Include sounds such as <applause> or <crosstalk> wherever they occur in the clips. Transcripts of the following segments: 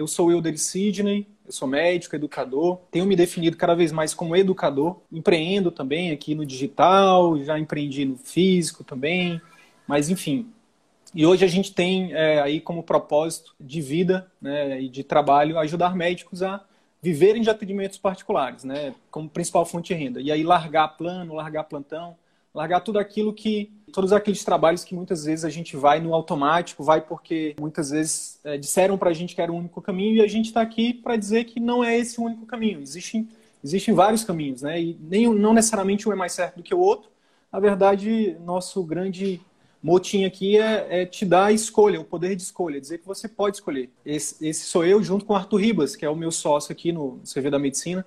Eu sou Wilder Sidney, eu sou médico, educador, tenho me definido cada vez mais como educador, empreendo também aqui no digital, já empreendi no físico também, mas enfim. E hoje a gente tem é, aí como propósito de vida né, e de trabalho ajudar médicos a viverem de atendimentos particulares, né, como principal fonte de renda. E aí largar plano, largar plantão, largar tudo aquilo que todos aqueles trabalhos que muitas vezes a gente vai no automático, vai porque muitas vezes é, disseram para a gente que era o único caminho e a gente está aqui para dizer que não é esse o único caminho. Existem, existem vários caminhos, né? E nem, não necessariamente um é mais certo do que o outro. Na verdade, nosso grande motim aqui é, é, te dar a escolha, o poder de escolha, dizer que você pode escolher. Esse, esse sou eu junto com o Arthur Ribas, que é o meu sócio aqui no CV da Medicina.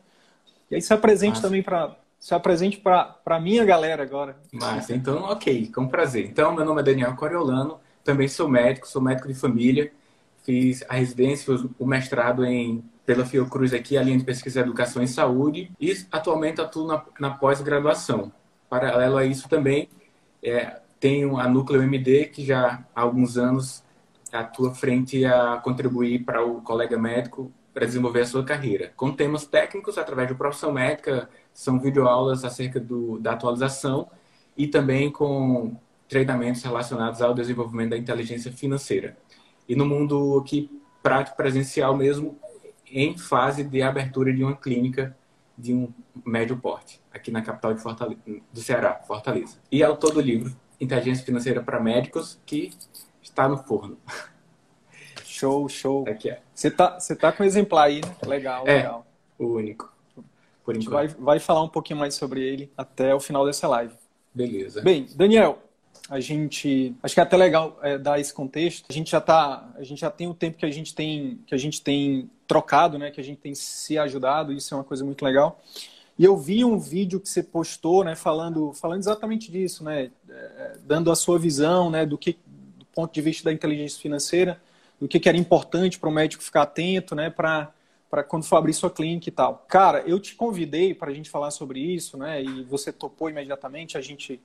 E aí se apresente Nossa. também para se apresente para a minha galera agora. Massa, então, ok, com prazer. Então, meu nome é Daniel Coriolano, também sou médico, sou médico de família, fiz a residência, o mestrado em, pela Fiocruz aqui, a linha de pesquisa em educação e saúde, e atualmente atuo na, na pós-graduação. Paralelo a isso também, é, tenho a Núcleo MD, que já há alguns anos atua frente a contribuir para o colega médico para desenvolver a sua carreira, com temas técnicos através de profissão médica, são videoaulas acerca do, da atualização e também com treinamentos relacionados ao desenvolvimento da inteligência financeira. E no mundo aqui prático presencial mesmo, em fase de abertura de uma clínica de um médio porte, aqui na capital de Fortaleza, do Ceará, Fortaleza. E autor do livro Inteligência Financeira para Médicos, que está no forno. Show, show. Aqui é. Você tá, você tá com um exemplar aí, né? Legal, é, legal. O único por enquanto. A gente vai, vai falar um pouquinho mais sobre ele até o final dessa live. Beleza. Bem, Daniel, a gente acho que é até legal é, dar esse contexto. A gente já tá, a gente já tem o tempo que a gente tem que a gente tem trocado, né? Que a gente tem se ajudado. Isso é uma coisa muito legal. E eu vi um vídeo que você postou, né? Falando, falando exatamente disso, né? É, dando a sua visão, né? Do que, do ponto de vista da inteligência financeira, do que, que era importante para o médico ficar atento, né? Para para quando for abrir sua clínica e tal. Cara, eu te convidei para a gente falar sobre isso, né? E você topou imediatamente, a gente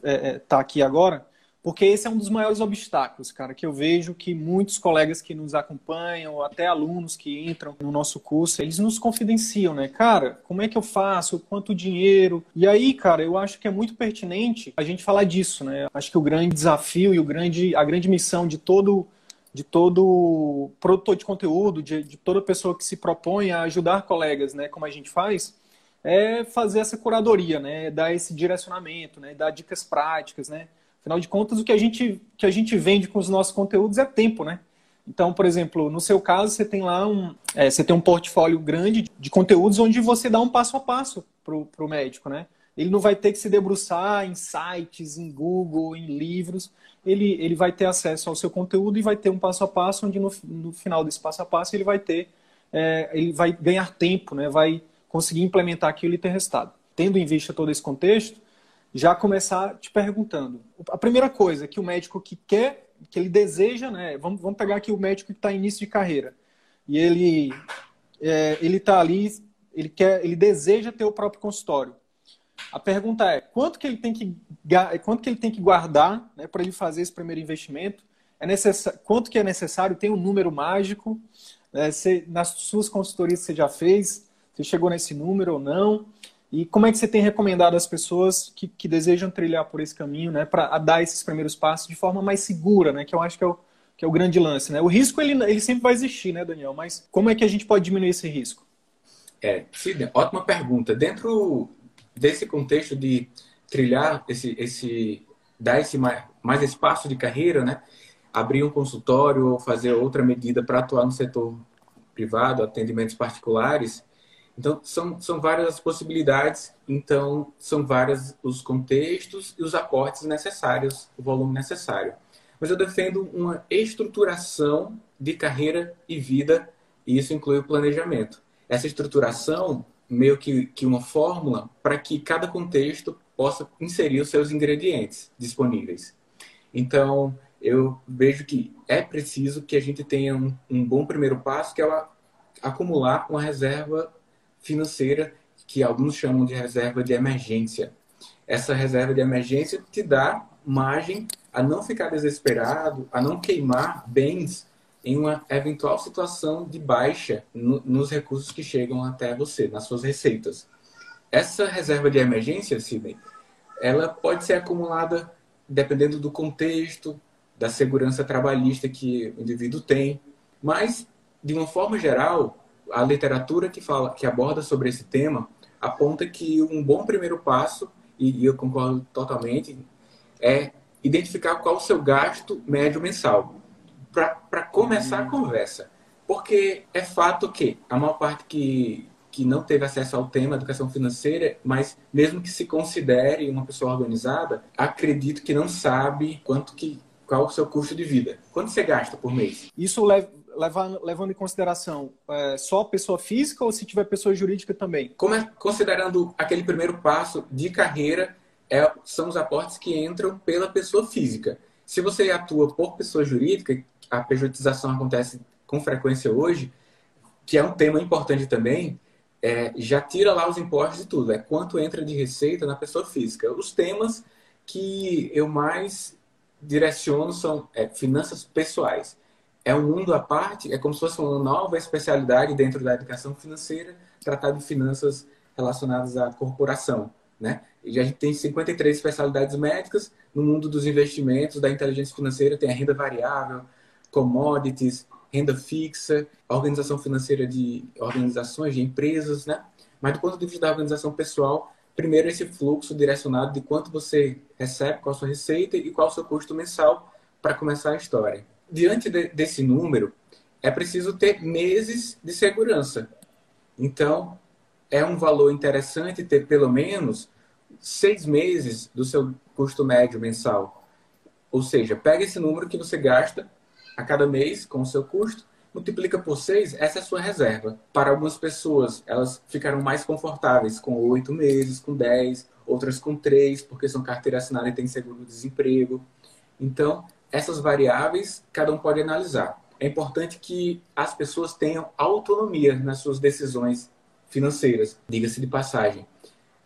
é, é, tá aqui agora, porque esse é um dos maiores obstáculos, cara, que eu vejo que muitos colegas que nos acompanham, até alunos que entram no nosso curso, eles nos confidenciam, né? Cara, como é que eu faço? Quanto dinheiro? E aí, cara, eu acho que é muito pertinente a gente falar disso, né? Acho que o grande desafio e o grande, a grande missão de todo de todo produtor de conteúdo, de, de, toda pessoa que se propõe a ajudar colegas, né, como a gente faz, é fazer essa curadoria, né, dar esse direcionamento, né, dar dicas práticas, né. Afinal de contas, o que a gente que a gente vende com os nossos conteúdos é tempo, né. Então, por exemplo, no seu caso, você tem lá um, é, você tem um portfólio grande de conteúdos onde você dá um passo a passo para o médico, né. Ele não vai ter que se debruçar em sites, em Google, em livros, ele, ele vai ter acesso ao seu conteúdo e vai ter um passo a passo, onde no, no final desse passo a passo ele vai ter, é, ele vai ganhar tempo, né? vai conseguir implementar aquilo e ter resultado. Tendo em vista todo esse contexto, já começar te perguntando. A primeira coisa que o médico que quer, que ele deseja, né? Vamos, vamos pegar aqui o médico que está em início de carreira. E ele é, ele está ali, ele quer, ele deseja ter o próprio consultório. A pergunta é quanto que ele tem que, quanto que, ele tem que guardar né, para ele fazer esse primeiro investimento? É necess... Quanto que é necessário? Tem um número mágico? É, você, nas suas consultorias você já fez? Você chegou nesse número ou não? E como é que você tem recomendado às pessoas que, que desejam trilhar por esse caminho, né, para dar esses primeiros passos de forma mais segura, né, que eu acho que é o, que é o grande lance, né? O risco ele, ele sempre vai existir, né, Daniel? Mas como é que a gente pode diminuir esse risco? É, ótima pergunta. Dentro desse contexto de trilhar esse, esse dar esse mais, mais espaço de carreira, né? Abrir um consultório ou fazer outra medida para atuar no setor privado, atendimentos particulares. Então, são, são várias as possibilidades, então, são vários os contextos e os aportes necessários, o volume necessário. Mas eu defendo uma estruturação de carreira e vida e isso inclui o planejamento. Essa estruturação meio que, que uma fórmula para que cada contexto possa inserir os seus ingredientes disponíveis. Então, eu vejo que é preciso que a gente tenha um, um bom primeiro passo, que é acumular uma reserva financeira que alguns chamam de reserva de emergência. Essa reserva de emergência te dá margem a não ficar desesperado, a não queimar bens em uma eventual situação de baixa no, nos recursos que chegam até você, nas suas receitas. Essa reserva de emergência, Sidney, ela pode ser acumulada dependendo do contexto, da segurança trabalhista que o indivíduo tem, mas de uma forma geral, a literatura que fala, que aborda sobre esse tema, aponta que um bom primeiro passo, e eu concordo totalmente, é identificar qual o seu gasto médio mensal para começar a uhum. conversa. Porque é fato que a maior parte que, que não teve acesso ao tema educação financeira, mas mesmo que se considere uma pessoa organizada, acredito que não sabe quanto que qual o seu custo de vida. Quanto você gasta por mês? Isso leva, levando, levando em consideração é, só pessoa física ou se tiver pessoa jurídica também? Como é, considerando aquele primeiro passo de carreira, é, são os aportes que entram pela pessoa física. Se você atua por pessoa jurídica, a pejotização acontece com frequência hoje, que é um tema importante também, é, já tira lá os impostos e tudo. É quanto entra de receita na pessoa física. Os temas que eu mais direciono são é, finanças pessoais. É um mundo à parte, é como se fosse uma nova especialidade dentro da educação financeira, tratar de finanças relacionadas à corporação. Né? E a gente tem 53 especialidades médicas. No mundo dos investimentos, da inteligência financeira, tem a renda variável, commodities, renda fixa, organização financeira de organizações, de empresas, né? Mas do ponto de vista da organização pessoal, primeiro esse fluxo direcionado de quanto você recebe, qual a sua receita e qual o seu custo mensal para começar a história. Diante de, desse número, é preciso ter meses de segurança. Então, é um valor interessante ter pelo menos seis meses do seu custo médio mensal. Ou seja, pega esse número que você gasta a cada mês com o seu custo, multiplica por seis, essa é a sua reserva. Para algumas pessoas, elas ficaram mais confortáveis com oito meses, com dez, outras com três, porque são carteira assinada e tem seguro-desemprego. Então, essas variáveis, cada um pode analisar. É importante que as pessoas tenham autonomia nas suas decisões financeiras, diga-se de passagem.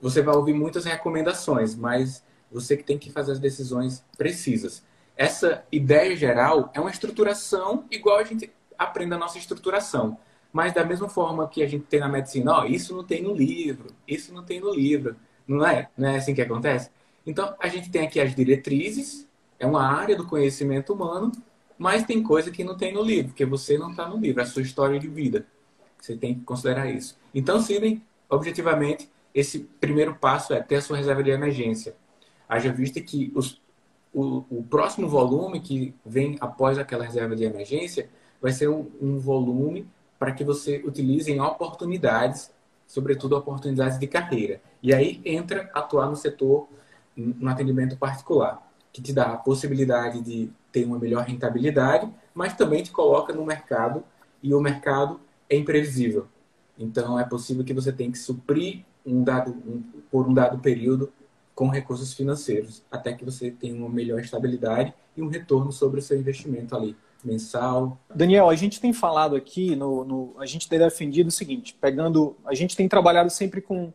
Você vai ouvir muitas recomendações, mas você que tem que fazer as decisões precisas essa ideia geral é uma estruturação igual a gente aprende a nossa estruturação. Mas da mesma forma que a gente tem na medicina, ó, isso não tem no livro, isso não tem no livro. Não é? Não é assim que acontece? Então, a gente tem aqui as diretrizes, é uma área do conhecimento humano, mas tem coisa que não tem no livro, porque você não está no livro, é a sua história de vida. Você tem que considerar isso. Então, Sidney, objetivamente, esse primeiro passo é ter a sua reserva de emergência. Haja vista que os o, o próximo volume que vem após aquela reserva de emergência vai ser um, um volume para que você utilize em oportunidades, sobretudo oportunidades de carreira. E aí entra atuar no setor, no atendimento particular, que te dá a possibilidade de ter uma melhor rentabilidade, mas também te coloca no mercado e o mercado é imprevisível. Então é possível que você tenha que suprir um dado, um, por um dado período com recursos financeiros, até que você tenha uma melhor estabilidade e um retorno sobre o seu investimento ali, mensal. Daniel, a gente tem falado aqui, no, no, a gente tem defendido o seguinte, pegando, a gente tem trabalhado sempre com,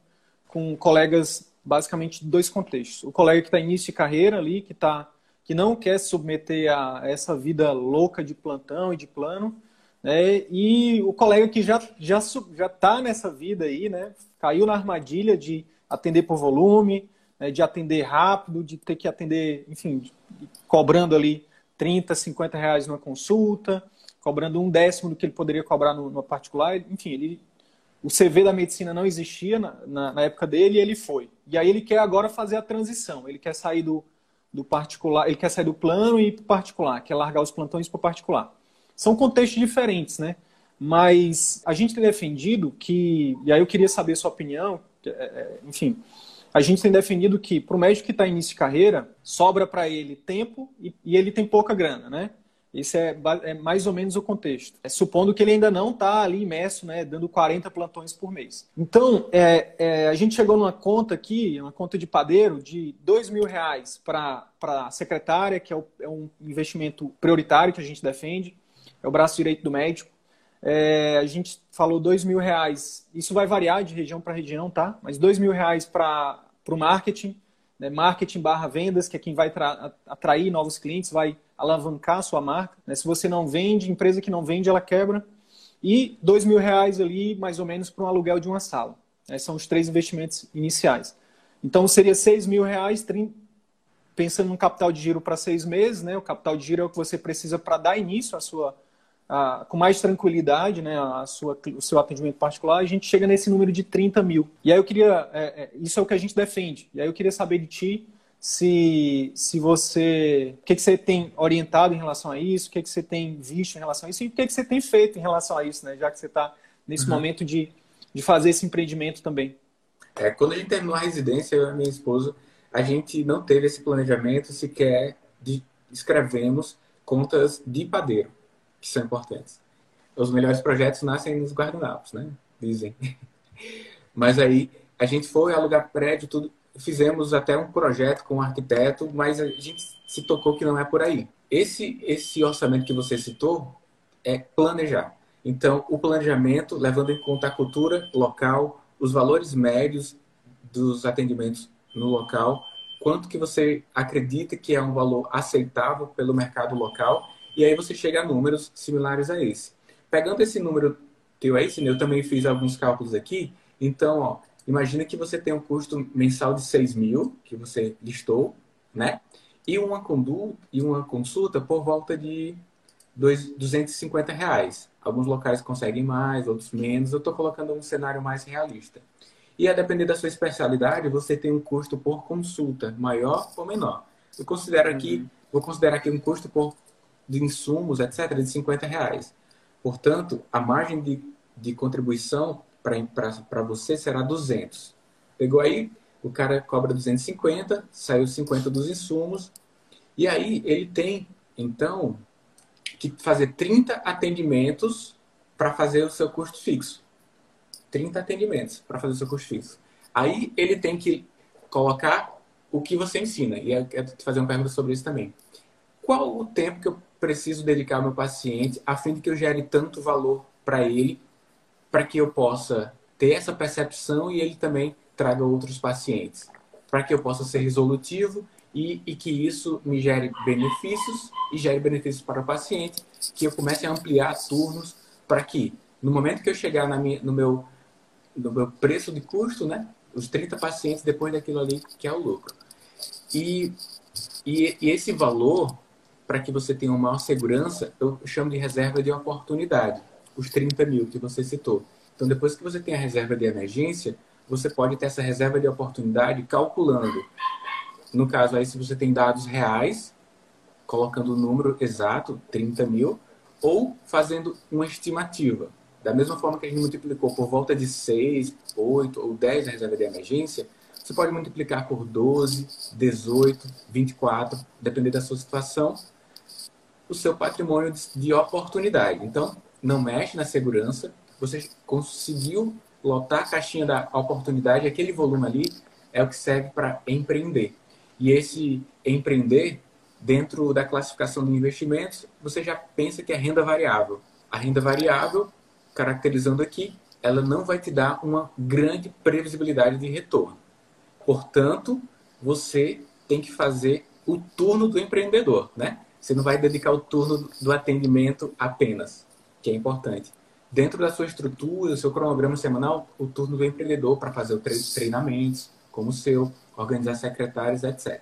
com colegas basicamente de dois contextos. O colega que está início de carreira ali, que, tá, que não quer se submeter a essa vida louca de plantão e de plano, né? e o colega que já está já, já tá nessa vida aí, né? caiu na armadilha de atender por volume, né, de atender rápido, de ter que atender, enfim, cobrando ali 30, 50 reais numa consulta, cobrando um décimo do que ele poderia cobrar no, particular. Enfim, ele, o CV da medicina não existia na, na, na, época dele e ele foi. E aí ele quer agora fazer a transição. Ele quer sair do, do particular, ele quer sair do plano e ir para o particular, quer largar os plantões para o particular. São contextos diferentes, né? Mas a gente tem defendido que, e aí eu queria saber sua opinião, é, é, enfim, a gente tem definido que para o médico que está em início de carreira, sobra para ele tempo e, e, ele tem pouca grana, né? Esse é, é, mais ou menos o contexto. É, supondo que ele ainda não está ali imerso, né, dando 40 plantões por mês. Então, é, é, a gente chegou numa conta aqui, uma conta de padeiro, de dois mil reais para a secretária, que é, o, é, um investimento prioritário que a gente defende, é o braço direito do médico. É, a gente falou dois mil reais, isso vai variar de região para região, tá? Mas dois mil reais para o marketing, né, marketing barra vendas, que é quem vai atrair novos clientes, vai alavancar a sua marca. Né? Se você não vende, empresa que não vende, ela quebra. E dois mil reais ali, mais ou menos, para um aluguel de uma sala. Né? São os três investimentos iniciais. Então, seria seis mil reais, pensando no capital de giro para seis meses. Né? O capital de giro é o que você precisa para dar início à sua, a, com mais tranquilidade, né, a sua, o seu atendimento particular, a gente chega nesse número de 30 mil. E aí eu queria, é, é, isso é o que a gente defende. E aí eu queria saber de ti se, se você. O que, que você tem orientado em relação a isso, o que, que você tem visto em relação a isso e o que, que você tem feito em relação a isso, né? Já que você está nesse uhum. momento de, de fazer esse empreendimento também. É, quando a gente terminou a residência, eu e a minha esposa, a gente não teve esse planejamento sequer de escrevemos contas de padeiro, que são importantes. Os melhores projetos nascem nos guardanapos, né? Dizem. <laughs> Mas aí a gente foi alugar prédio, tudo fizemos até um projeto com um arquiteto, mas a gente se tocou que não é por aí. Esse, esse orçamento que você citou é planejar. Então, o planejamento, levando em conta a cultura local, os valores médios dos atendimentos no local, quanto que você acredita que é um valor aceitável pelo mercado local, e aí você chega a números similares a esse. Pegando esse número teu aí, eu também fiz alguns cálculos aqui, então, ó, Imagina que você tem um custo mensal de 6 mil, que você listou, né? E uma, condu e uma consulta por volta de dois, 250 reais. Alguns locais conseguem mais, outros menos. Eu estou colocando um cenário mais realista. E a depender da sua especialidade, você tem um custo por consulta, maior ou menor. Eu considero aqui, uhum. vou considerar aqui um custo por de insumos, etc., de 50 reais. Portanto, a margem de, de contribuição para você será 200. Pegou aí, o cara cobra 250, saiu 50 dos insumos, e aí ele tem, então, que fazer 30 atendimentos para fazer o seu custo fixo. 30 atendimentos para fazer o seu custo fixo. Aí ele tem que colocar o que você ensina. E eu quero te fazer uma pergunta sobre isso também. Qual o tempo que eu preciso dedicar ao meu paciente a fim de que eu gere tanto valor para ele para que eu possa ter essa percepção e ele também traga outros pacientes, para que eu possa ser resolutivo e, e, que isso me gere benefícios e gere benefícios para o paciente, que eu comece a ampliar turnos para que no momento que eu chegar minha, no, meu, no meu preço de custo, né, os 30 pacientes depois daquilo ali que é o lucro. E, e, e esse valor, para que você tenha uma maior segurança, eu chamo de reserva de oportunidade os 30 mil que você citou. Então, depois que você tem a reserva de emergência, você pode ter essa reserva de oportunidade calculando. No caso aí, se você tem dados reais, colocando o número exato, 30 mil, ou fazendo uma estimativa. Da mesma forma que a gente multiplicou por volta de 6, 8 ou 10 a reserva de emergência, você pode multiplicar por 12, 18, 24, dependendo da sua situação, o seu patrimônio de oportunidade. Então, não mexe na segurança, você conseguiu lotar a caixinha da oportunidade, aquele volume ali é o que serve para empreender. E esse empreender, dentro da classificação de investimentos, você já pensa que é renda variável. A renda variável, caracterizando aqui, ela não vai te dar uma grande previsibilidade de retorno. Portanto, você tem que fazer o turno do empreendedor, né? Você não vai dedicar o turno do atendimento apenas que é importante. Dentro da sua estrutura, seu cronograma semanal, o turno do empreendedor para fazer os treinamentos, como o seu, organizar secretários, etc.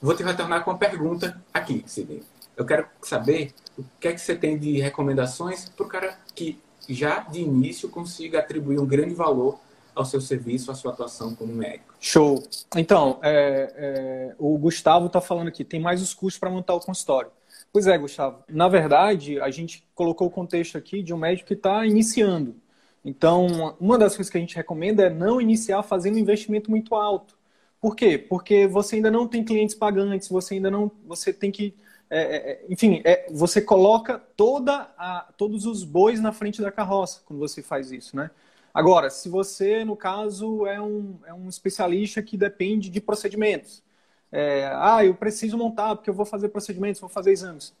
Vou te retornar com uma pergunta aqui, Sidney. Eu quero saber o que é que você tem de recomendações para o cara que já de início consiga atribuir um grande valor ao seu serviço, à sua atuação como médico. Show. Então, é, é, o Gustavo está falando aqui, tem mais os custos para montar o consultório. Pois é, Gustavo. Na verdade, a gente colocou o contexto aqui de um médico que está iniciando. Então, uma das coisas que a gente recomenda é não iniciar fazendo um investimento muito alto. Por quê? Porque você ainda não tem clientes pagantes, você ainda não, você tem que é, é, enfim, é, você coloca toda a, todos os bois na frente da carroça quando você faz isso, né? Agora, se você, no caso, é um, é um especialista que depende de procedimentos, é, ah, eu preciso montar porque eu vou fazer procedimentos, vou fazer exames.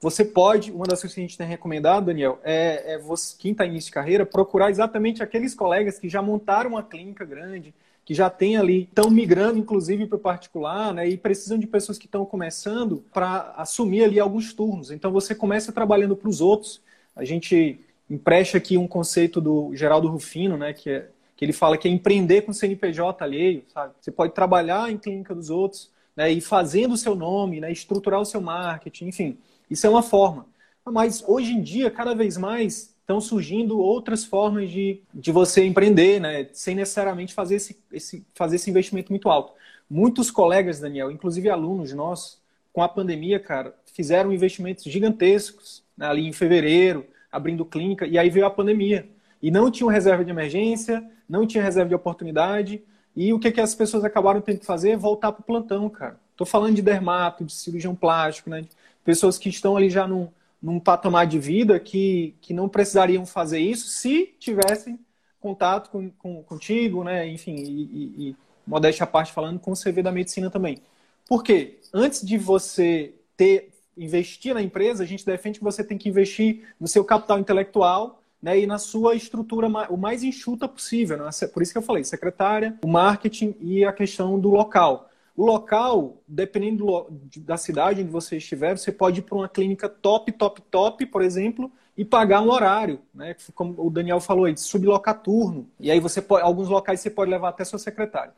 Você pode, uma das coisas que a gente tem recomendado, Daniel, é, é você, quem está início de carreira, procurar exatamente aqueles colegas que já montaram uma clínica grande, que já tem ali, estão migrando inclusive para o particular, né, e precisam de pessoas que estão começando para assumir ali alguns turnos. Então você começa trabalhando para os outros. A gente empresta aqui um conceito do Geraldo Rufino, né, que, é, que ele fala que é empreender com CNPJ alheio, sabe? Você pode trabalhar em clínica dos outros, né, e fazendo o seu nome, né, estruturar o seu marketing, enfim. Isso é uma forma. Mas hoje em dia, cada vez mais, estão surgindo outras formas de, de você empreender, né? sem necessariamente fazer esse, esse, fazer esse investimento muito alto. Muitos colegas, Daniel, inclusive alunos nossos, com a pandemia, cara, fizeram investimentos gigantescos né? ali em fevereiro, abrindo clínica, e aí veio a pandemia. E não tinham reserva de emergência, não tinha reserva de oportunidade, e o que, que as pessoas acabaram tendo que fazer? Voltar para o plantão, cara. Estou falando de dermato, de cirurgião plástico, né? pessoas que estão ali já num, num patamar de vida que, que não precisariam fazer isso se tivessem contato com, com contigo, né? Enfim, e, e, e modéstia à parte falando, com o CV da medicina também. Por quê? Antes de você ter investir na empresa, a gente defende que você tem que investir no seu capital intelectual né, e na sua estrutura o mais enxuta possível. Né? Por isso que eu falei, secretária, o marketing e a questão do local. O local, dependendo do, da cidade onde você estiver, você pode ir para uma clínica top, top, top, por exemplo, e pagar um horário, né? Como o Daniel falou aí, de sublocar turno. E aí você pode, alguns locais você pode levar até sua secretária.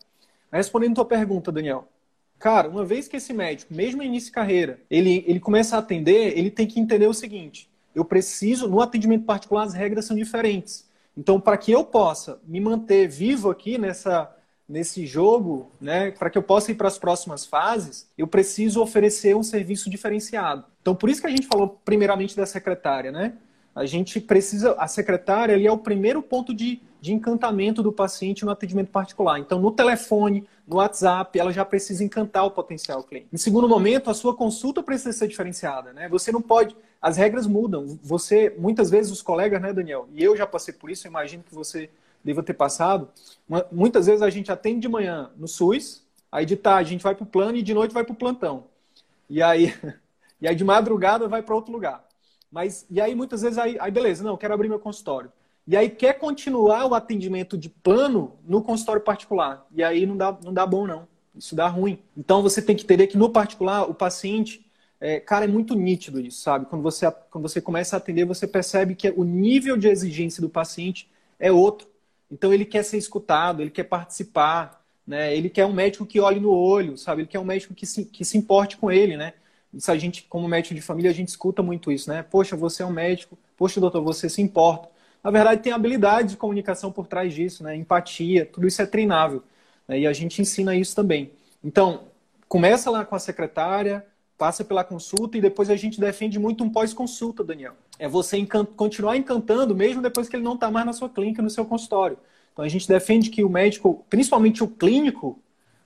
Respondendo a tua pergunta, Daniel. Cara, uma vez que esse médico, mesmo início de carreira, ele, ele começa a atender, ele tem que entender o seguinte: eu preciso, no atendimento particular, as regras são diferentes. Então, para que eu possa me manter vivo aqui nessa nesse jogo, né, para que eu possa ir para as próximas fases, eu preciso oferecer um serviço diferenciado. Então, por isso que a gente falou primeiramente da secretária, né? A gente precisa, a secretária ali é o primeiro ponto de, de encantamento do paciente no atendimento particular. Então, no telefone, no WhatsApp, ela já precisa encantar o potencial cliente. Em segundo momento, a sua consulta precisa ser diferenciada, né? Você não pode, as regras mudam. Você, muitas vezes, os colegas, né, Daniel? E eu já passei por isso, eu imagino que você deva ter passado. Muitas vezes a gente atende de manhã no SUS, aí de tarde a gente vai para o plano e de noite vai para o plantão. E aí, <laughs> e aí de madrugada vai para outro lugar. Mas e aí muitas vezes aí, aí beleza, não, quero abrir meu consultório. E aí quer continuar o atendimento de plano no consultório particular. E aí não dá, não dá bom não. Isso dá ruim. Então você tem que entender que no particular o paciente é, cara, é muito nítido isso, sabe? Quando você, quando você começa a atender, você percebe que o nível de exigência do paciente é outro. Então ele quer ser escutado, ele quer participar, né? Ele quer um médico que olhe no olho, sabe? Ele quer um médico que se, que se importe com ele, né? Isso a gente, como médico de família, a gente escuta muito isso, né? Poxa, você é um médico, poxa, doutor, você se importa. Na verdade, tem habilidade de comunicação por trás disso, né? Empatia, tudo isso é treinável. Né? E a gente ensina isso também. Então, começa lá com a secretária, passa pela consulta e depois a gente defende muito um pós-consulta, Daniel. É você continuar encantando mesmo depois que ele não está mais na sua clínica, no seu consultório. Então a gente defende que o médico, principalmente o clínico,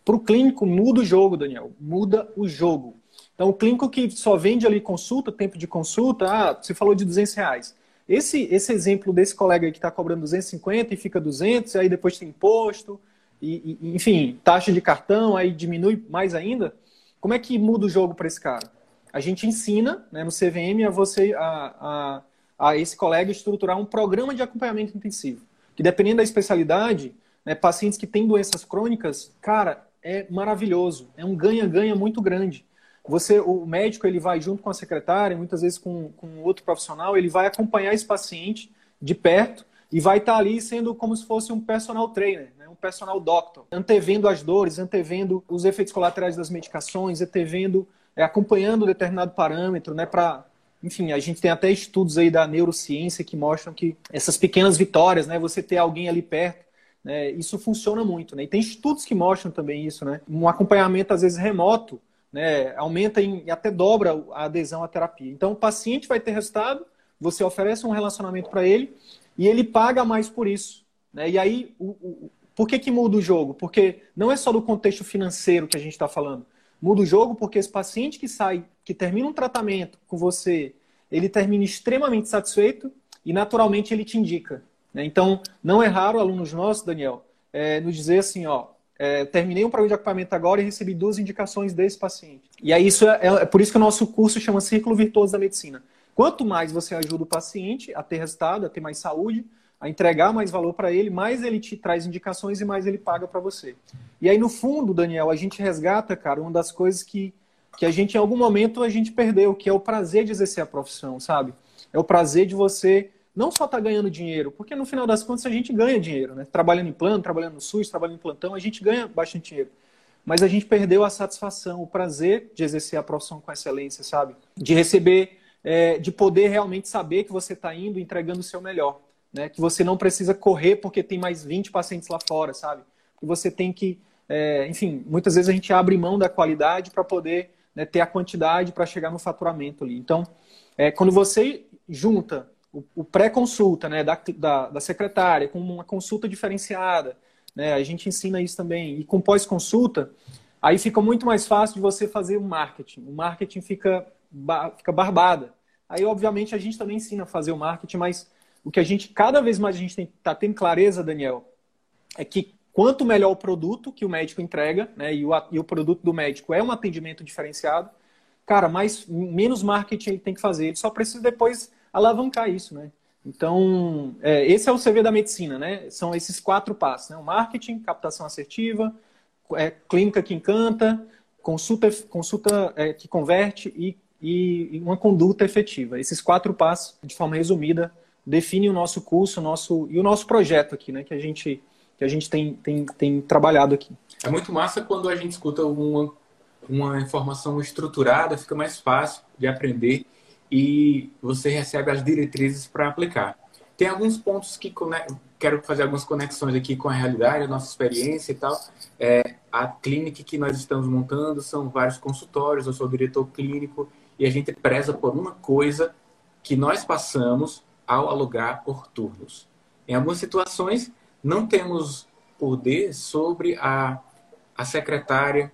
para o clínico muda o jogo, Daniel. Muda o jogo. Então o clínico que só vende ali consulta, tempo de consulta, ah, você falou de 200 reais. Esse, esse exemplo desse colega que está cobrando 250 e fica 200, aí depois tem imposto, e, e, enfim, taxa de cartão, aí diminui mais ainda. Como é que muda o jogo para esse cara? A gente ensina né, no CVM a você, a, a, a, esse colega estruturar um programa de acompanhamento intensivo. Que dependendo da especialidade, né, pacientes que têm doenças crônicas, cara, é maravilhoso. É um ganha-ganha muito grande. Você, o médico, ele vai junto com a secretária, muitas vezes com, com outro profissional, ele vai acompanhar esse paciente de perto e vai estar ali sendo como se fosse um personal trainer, né? um personal doctor, antevendo as dores, antevendo os efeitos colaterais das medicações, antevendo, é, acompanhando determinado parâmetro, né, para enfim, a gente tem até estudos aí da neurociência que mostram que essas pequenas vitórias, né, você ter alguém ali perto, né, isso funciona muito, né? E tem estudos que mostram também isso, né? Um acompanhamento às vezes remoto, né, aumenta em, e até dobra a adesão à terapia. Então o paciente vai ter resultado, você oferece um relacionamento para ele e ele paga mais por isso. Né? E aí, o, o, por que, que muda o jogo? Porque não é só do contexto financeiro que a gente está falando. Muda o jogo porque esse paciente que sai que termina um tratamento com você, ele termina extremamente satisfeito e naturalmente ele te indica. Né? Então, não é raro alunos nossos, Daniel, é, nos dizer assim, ó, é, terminei um programa de equipamento agora e recebi duas indicações desse paciente. E aí isso é, é, por isso que o nosso curso chama Círculo Virtuoso da Medicina. Quanto mais você ajuda o paciente a ter resultado, a ter mais saúde, a entregar mais valor para ele, mais ele te traz indicações e mais ele paga para você. E aí no fundo, Daniel, a gente resgata, cara, uma das coisas que que a gente em algum momento a gente perdeu, que é o prazer de exercer a profissão, sabe? É o prazer de você não só estar tá ganhando dinheiro, porque no final das contas a gente ganha dinheiro, né? Trabalhando em plano, trabalhando no SUS, trabalhando em plantão, a gente ganha bastante dinheiro. Mas a gente perdeu a satisfação, o prazer de exercer a profissão com excelência, sabe? De receber, é, de poder realmente saber que você está indo entregando o seu melhor. Né? Que você não precisa correr porque tem mais 20 pacientes lá fora, sabe? Que você tem que, é, enfim, muitas vezes a gente abre mão da qualidade para poder né, ter a quantidade para chegar no faturamento ali. Então, é, quando você junta o, pré-consulta né, da, da, da, secretária com uma consulta diferenciada, né, a gente ensina isso também, e com pós-consulta, aí fica muito mais fácil de você fazer o marketing. O marketing fica, fica barbada. Aí, obviamente, a gente também ensina a fazer o marketing, mas o que a gente, cada vez mais a gente está tendo clareza, Daniel, é que quanto melhor o produto que o médico entrega, né, e, o, e o produto do médico é um atendimento diferenciado, cara, mais, menos marketing ele tem que fazer. Ele só precisa depois alavancar isso, né? Então, é, esse é o CV da medicina, né? São esses quatro passos, né? O marketing, captação assertiva, é, clínica que encanta, consulta, consulta é, que converte e, e, uma conduta efetiva. Esses quatro passos, de forma resumida, definem o nosso curso, o nosso, e o nosso projeto aqui, né? Que a gente, que a gente tem, tem, tem trabalhado aqui. É muito massa quando a gente escuta uma, uma informação estruturada, fica mais fácil de aprender e você recebe as diretrizes para aplicar. Tem alguns pontos que quero fazer algumas conexões aqui com a realidade, a nossa experiência e tal. É, a clínica que nós estamos montando são vários consultórios, eu sou diretor clínico e a gente preza por uma coisa que nós passamos ao alugar por turnos. Em algumas situações, não temos poder sobre a, a secretária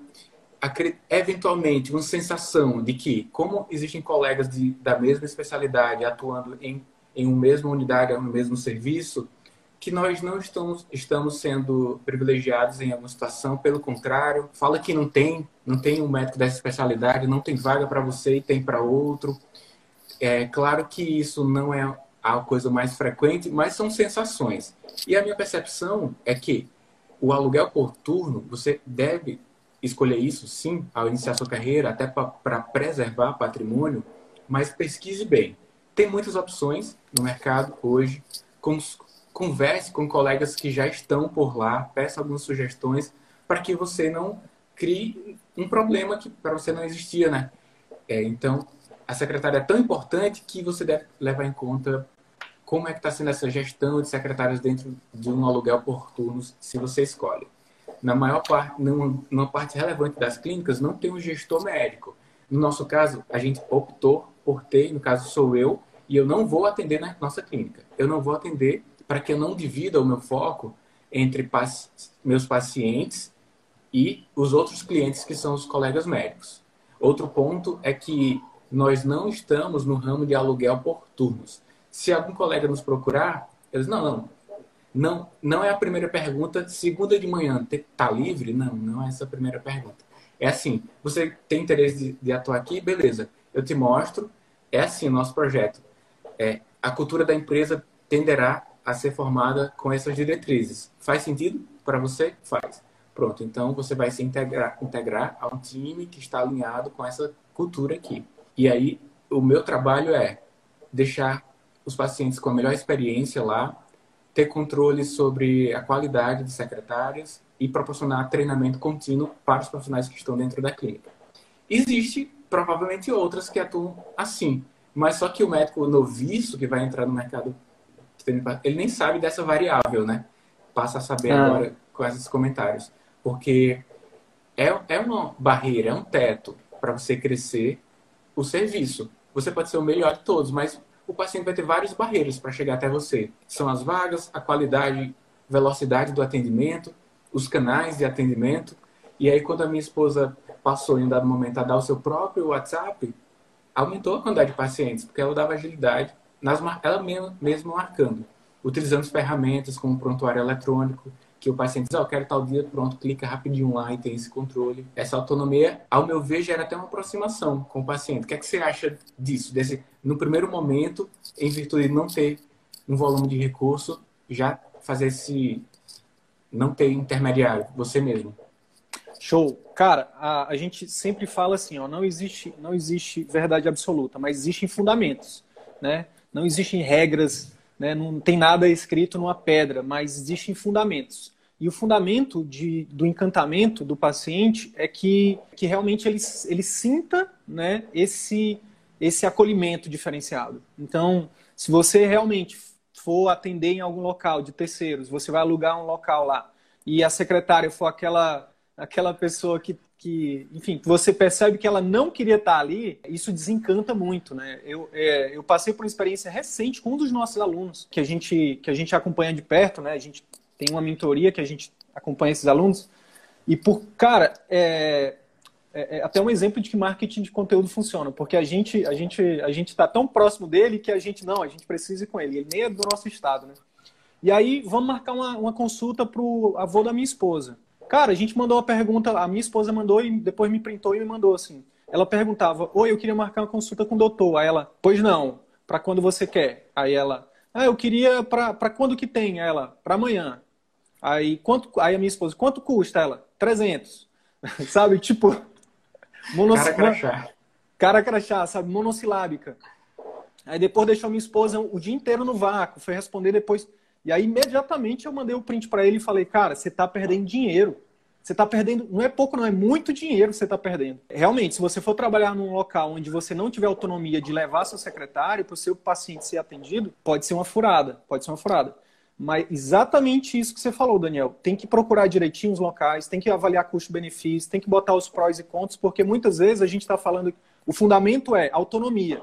eventualmente uma sensação de que, como existem colegas de, da mesma especialidade atuando em, em uma mesma unidade, no mesmo serviço, que nós não estamos, estamos sendo privilegiados em alguma situação, pelo contrário, fala que não tem, não tem um médico dessa especialidade, não tem vaga para você e tem para outro. É claro que isso não é a coisa mais frequente, mas são sensações. E a minha percepção é que o aluguel por turno, você deve escolher isso, sim, ao iniciar sua carreira, até para preservar patrimônio, mas pesquise bem. Tem muitas opções no mercado hoje. Converse com colegas que já estão por lá, peça algumas sugestões para que você não crie um problema que para você não existia, né? É, então, a secretária é tão importante que você deve levar em conta como é que está sendo essa gestão de secretários dentro de um aluguel por turnos, se você escolhe na maior parte, numa, numa parte relevante das clínicas, não tem um gestor médico. No nosso caso, a gente optou por ter, no caso sou eu, e eu não vou atender na nossa clínica. Eu não vou atender para que eu não divida o meu foco entre meus pacientes e os outros clientes que são os colegas médicos. Outro ponto é que nós não estamos no ramo de aluguel por turnos. Se algum colega nos procurar, eles não, não, não, não é a primeira pergunta. Segunda de manhã, tá livre? Não, não é essa a primeira pergunta. É assim, você tem interesse de, de atuar aqui? Beleza, eu te mostro. É assim o nosso projeto. É, a cultura da empresa tenderá a ser formada com essas diretrizes. Faz sentido para você? Faz. Pronto, então você vai se integrar, integrar a um time que está alinhado com essa cultura aqui. E aí, o meu trabalho é deixar os pacientes com a melhor experiência lá, ter controle sobre a qualidade de secretárias e proporcionar treinamento contínuo para os profissionais que estão dentro da clínica. Existe provavelmente outras que atuam assim, mas só que o médico noviço que vai entrar no mercado, ele nem sabe dessa variável, né? Passa a saber ah. agora com esses comentários, porque é, é uma barreira, é um teto para você crescer o serviço. Você pode ser o melhor de todos, mas o paciente vai ter várias barreiras para chegar até você. São as vagas, a qualidade, velocidade do atendimento, os canais de atendimento. E aí, quando a minha esposa passou em um dado momento a dar o seu próprio WhatsApp, aumentou a quantidade de pacientes, porque ela dava agilidade, nas, ela mesma, marcando, utilizando ferramentas como prontuário eletrônico, que o paciente diz, oh, eu quero tal dia, pronto, clica rapidinho lá e tem esse controle. Essa autonomia, ao meu ver, gera até uma aproximação com o paciente. O que é que você acha disso? Desse, no primeiro momento, em virtude de não ter um volume de recurso, já fazer esse... não ter intermediário, você mesmo. Show. Cara, a, a gente sempre fala assim, ó, não existe, não existe verdade absoluta, mas existem fundamentos, né? Não existem regras, né? Não tem nada escrito numa pedra, mas existem fundamentos. E o fundamento de, do encantamento do paciente é que, que realmente ele, ele sinta né, esse, esse acolhimento diferenciado. Então, se você realmente for atender em algum local de terceiros, você vai alugar um local lá, e a secretária for aquela aquela pessoa que, que, enfim, você percebe que ela não queria estar ali, isso desencanta muito, né? Eu, é, eu passei por uma experiência recente com um dos nossos alunos, que a gente, que a gente acompanha de perto, né? A gente tem uma mentoria que a gente acompanha esses alunos, e por, cara, é, é, é até um exemplo de que marketing de conteúdo funciona, porque a gente a gente a gente está tão próximo dele que a gente não, a gente precisa ir com ele. Ele nem é do nosso estado, né? E aí vamos marcar uma, uma consulta para o avô da minha esposa. Cara, a gente mandou uma pergunta, a minha esposa mandou e depois me printou e me mandou assim. Ela perguntava: Oi, eu queria marcar uma consulta com o doutor. Aí ela: Pois não, para quando você quer? Aí ela: Ah, eu queria para quando que tem? Aí ela: Para amanhã. Aí, quanto, aí a minha esposa: Quanto custa? Ela: 300. <laughs> sabe? Tipo. <laughs> Monoss... Cara crachá. Cara crachá, sabe? Monossilábica. Aí depois deixou minha esposa o dia inteiro no vácuo, foi responder depois. E aí, imediatamente, eu mandei o print para ele e falei, cara, você está perdendo dinheiro. Você está perdendo, não é pouco, não, é muito dinheiro que você está perdendo. Realmente, se você for trabalhar num local onde você não tiver autonomia de levar seu secretário para o seu paciente ser atendido, pode ser uma furada, pode ser uma furada. Mas exatamente isso que você falou, Daniel. Tem que procurar direitinho os locais, tem que avaliar custo-benefício, tem que botar os prós e contras, porque muitas vezes a gente está falando. O fundamento é autonomia.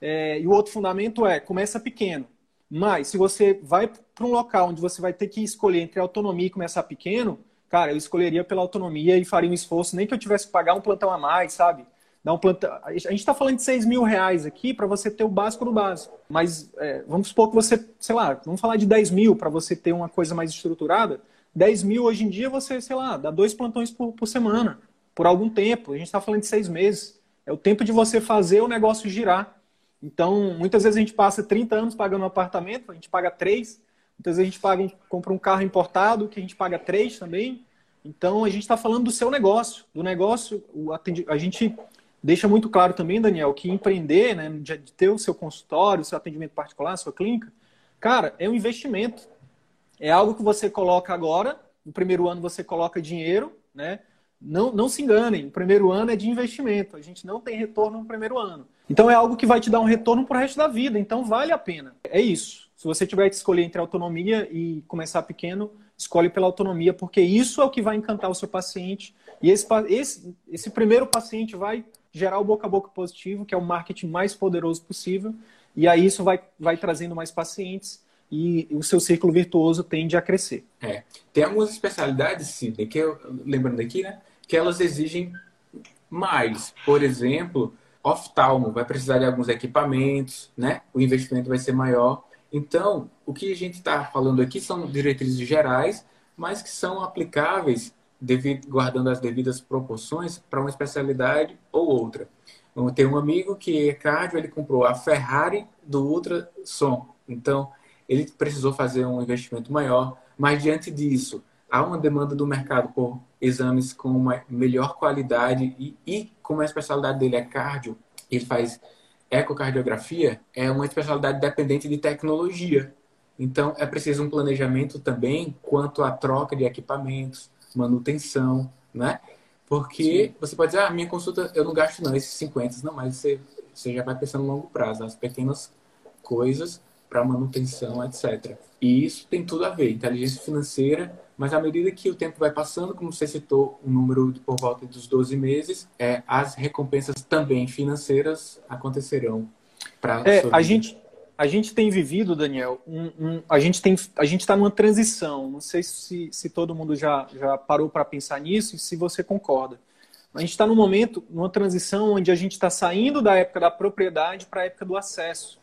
É, e o outro fundamento é começa pequeno. Mas se você vai para um local onde você vai ter que escolher entre autonomia e começar pequeno, cara, eu escolheria pela autonomia e faria um esforço, nem que eu tivesse que pagar um plantão a mais, sabe? Dar um plantão... A gente está falando de 6 mil reais aqui para você ter o básico do básico. Mas é, vamos supor que você, sei lá, vamos falar de 10 mil para você ter uma coisa mais estruturada. 10 mil hoje em dia você, sei lá, dá dois plantões por, por semana, por algum tempo. A gente está falando de seis meses. É o tempo de você fazer o negócio girar. Então, muitas vezes a gente passa 30 anos pagando um apartamento, a gente paga 3. Muitas vezes a gente paga, compra um carro importado, que a gente paga 3 também. Então, a gente está falando do seu negócio. Do negócio, a gente deixa muito claro também, Daniel, que empreender, né, de ter o seu consultório, o seu atendimento particular, a sua clínica, cara, é um investimento. É algo que você coloca agora, no primeiro ano você coloca dinheiro, né? Não, não se enganem, o primeiro ano é de investimento, a gente não tem retorno no primeiro ano. Então é algo que vai te dar um retorno para o resto da vida, então vale a pena. É isso. Se você tiver que escolher entre autonomia e começar pequeno, escolhe pela autonomia, porque isso é o que vai encantar o seu paciente. E esse, esse, esse primeiro paciente vai gerar o boca a boca positivo, que é o marketing mais poderoso possível, e aí isso vai, vai trazendo mais pacientes e o seu círculo virtuoso tende a crescer. É. Tem algumas especialidades, Sidney, que eu, lembrando aqui, né? que elas exigem mais. Por exemplo, oftalmo vai precisar de alguns equipamentos, né? O investimento vai ser maior. Então, o que a gente está falando aqui são diretrizes gerais, mas que são aplicáveis, devido, guardando as devidas proporções, para uma especialidade ou outra. Eu tenho um amigo que é cardio, ele comprou a Ferrari do ultrassom. Então, ele precisou fazer um investimento maior, mas diante disso, há uma demanda do mercado por exames com uma melhor qualidade e, e como a especialidade dele é cardio, ele faz ecocardiografia, é uma especialidade dependente de tecnologia. Então, é preciso um planejamento também quanto à troca de equipamentos, manutenção, né? Porque Sim. você pode dizer, ah, minha consulta eu não gasto não, esses 50, não, mas você, você já vai pensando no longo prazo, as pequenas coisas para manutenção, etc. E isso tem tudo a ver, inteligência financeira mas à medida que o tempo vai passando, como você citou, um número por volta dos 12 meses, é, as recompensas também financeiras acontecerão para é, a gente a gente tem vivido, Daniel, um, um, a gente tem a gente está numa transição. Não sei se, se todo mundo já, já parou para pensar nisso e se você concorda. a gente está num momento, numa transição onde a gente está saindo da época da propriedade para a época do acesso.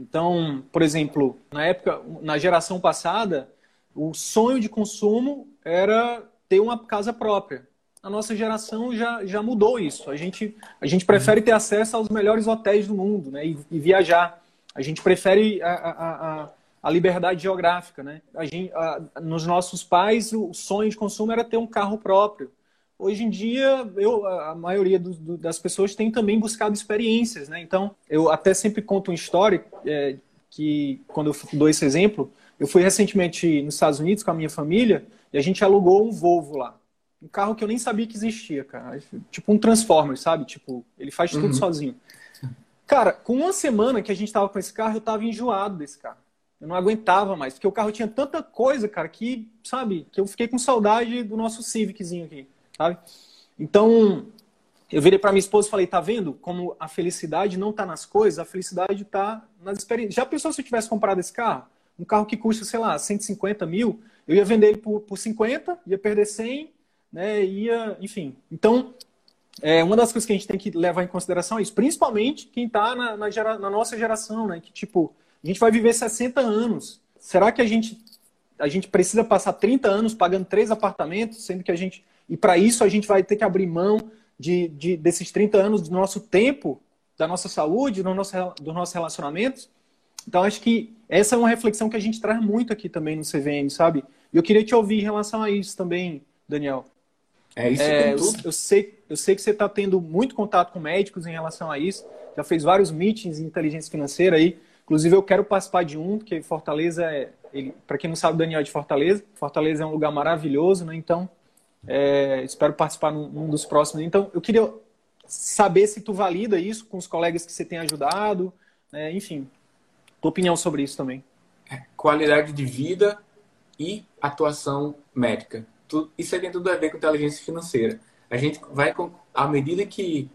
Então, por exemplo, na época, na geração passada, o sonho de consumo era ter uma casa própria. A nossa geração já, já mudou isso. A gente, a gente prefere ter acesso aos melhores hotéis do mundo né? e, e viajar. A gente prefere a, a, a, a liberdade geográfica. Né? A gente, a, nos nossos pais, o sonho de consumo era ter um carro próprio. Hoje em dia, eu, a maioria do, do, das pessoas tem também buscado experiências, né? Então, eu até sempre conto uma história é, que, quando eu dou esse exemplo, eu fui recentemente nos Estados Unidos com a minha família e a gente alugou um Volvo lá. Um carro que eu nem sabia que existia, cara. Tipo um Transformer, sabe? Tipo, ele faz tudo uhum. sozinho. Cara, com uma semana que a gente tava com esse carro, eu tava enjoado desse carro. Eu não aguentava mais, porque o carro tinha tanta coisa, cara, que, sabe, que eu fiquei com saudade do nosso Civiczinho aqui sabe? Então, eu virei para minha esposa e falei, tá vendo como a felicidade não tá nas coisas, a felicidade tá nas experiências. Já pensou se eu tivesse comprado esse carro? Um carro que custa, sei lá, 150 mil, eu ia vender ele por, por 50, ia perder 100, né, ia, enfim. Então, é, uma das coisas que a gente tem que levar em consideração é isso, principalmente quem está na, na, gera, na, nossa geração, né, que tipo, a gente vai viver 60 anos. Será que a gente, a gente precisa passar 30 anos pagando três apartamentos, sendo que a gente e para isso a gente vai ter que abrir mão de, de, desses 30 anos do nosso tempo, da nossa saúde, do nosso, dos nossos relacionamentos. Então acho que essa é uma reflexão que a gente traz muito aqui também no CVM, sabe? E eu queria te ouvir em relação a isso também, Daniel. É isso é, eu, eu, sei, eu sei que você está tendo muito contato com médicos em relação a isso. Já fez vários meetings em inteligência financeira aí. Inclusive, eu quero participar de um, porque Fortaleza é. Para quem não sabe, Daniel é de Fortaleza. Fortaleza é um lugar maravilhoso, né? Então, é, espero participar num, num, dos próximos. Então, eu queria saber se tu valida isso com os colegas que você tem ajudado, né? enfim, tua opinião sobre isso também. É, qualidade de vida e atuação médica. Isso tem tudo a ver com inteligência financeira. A gente vai, à medida que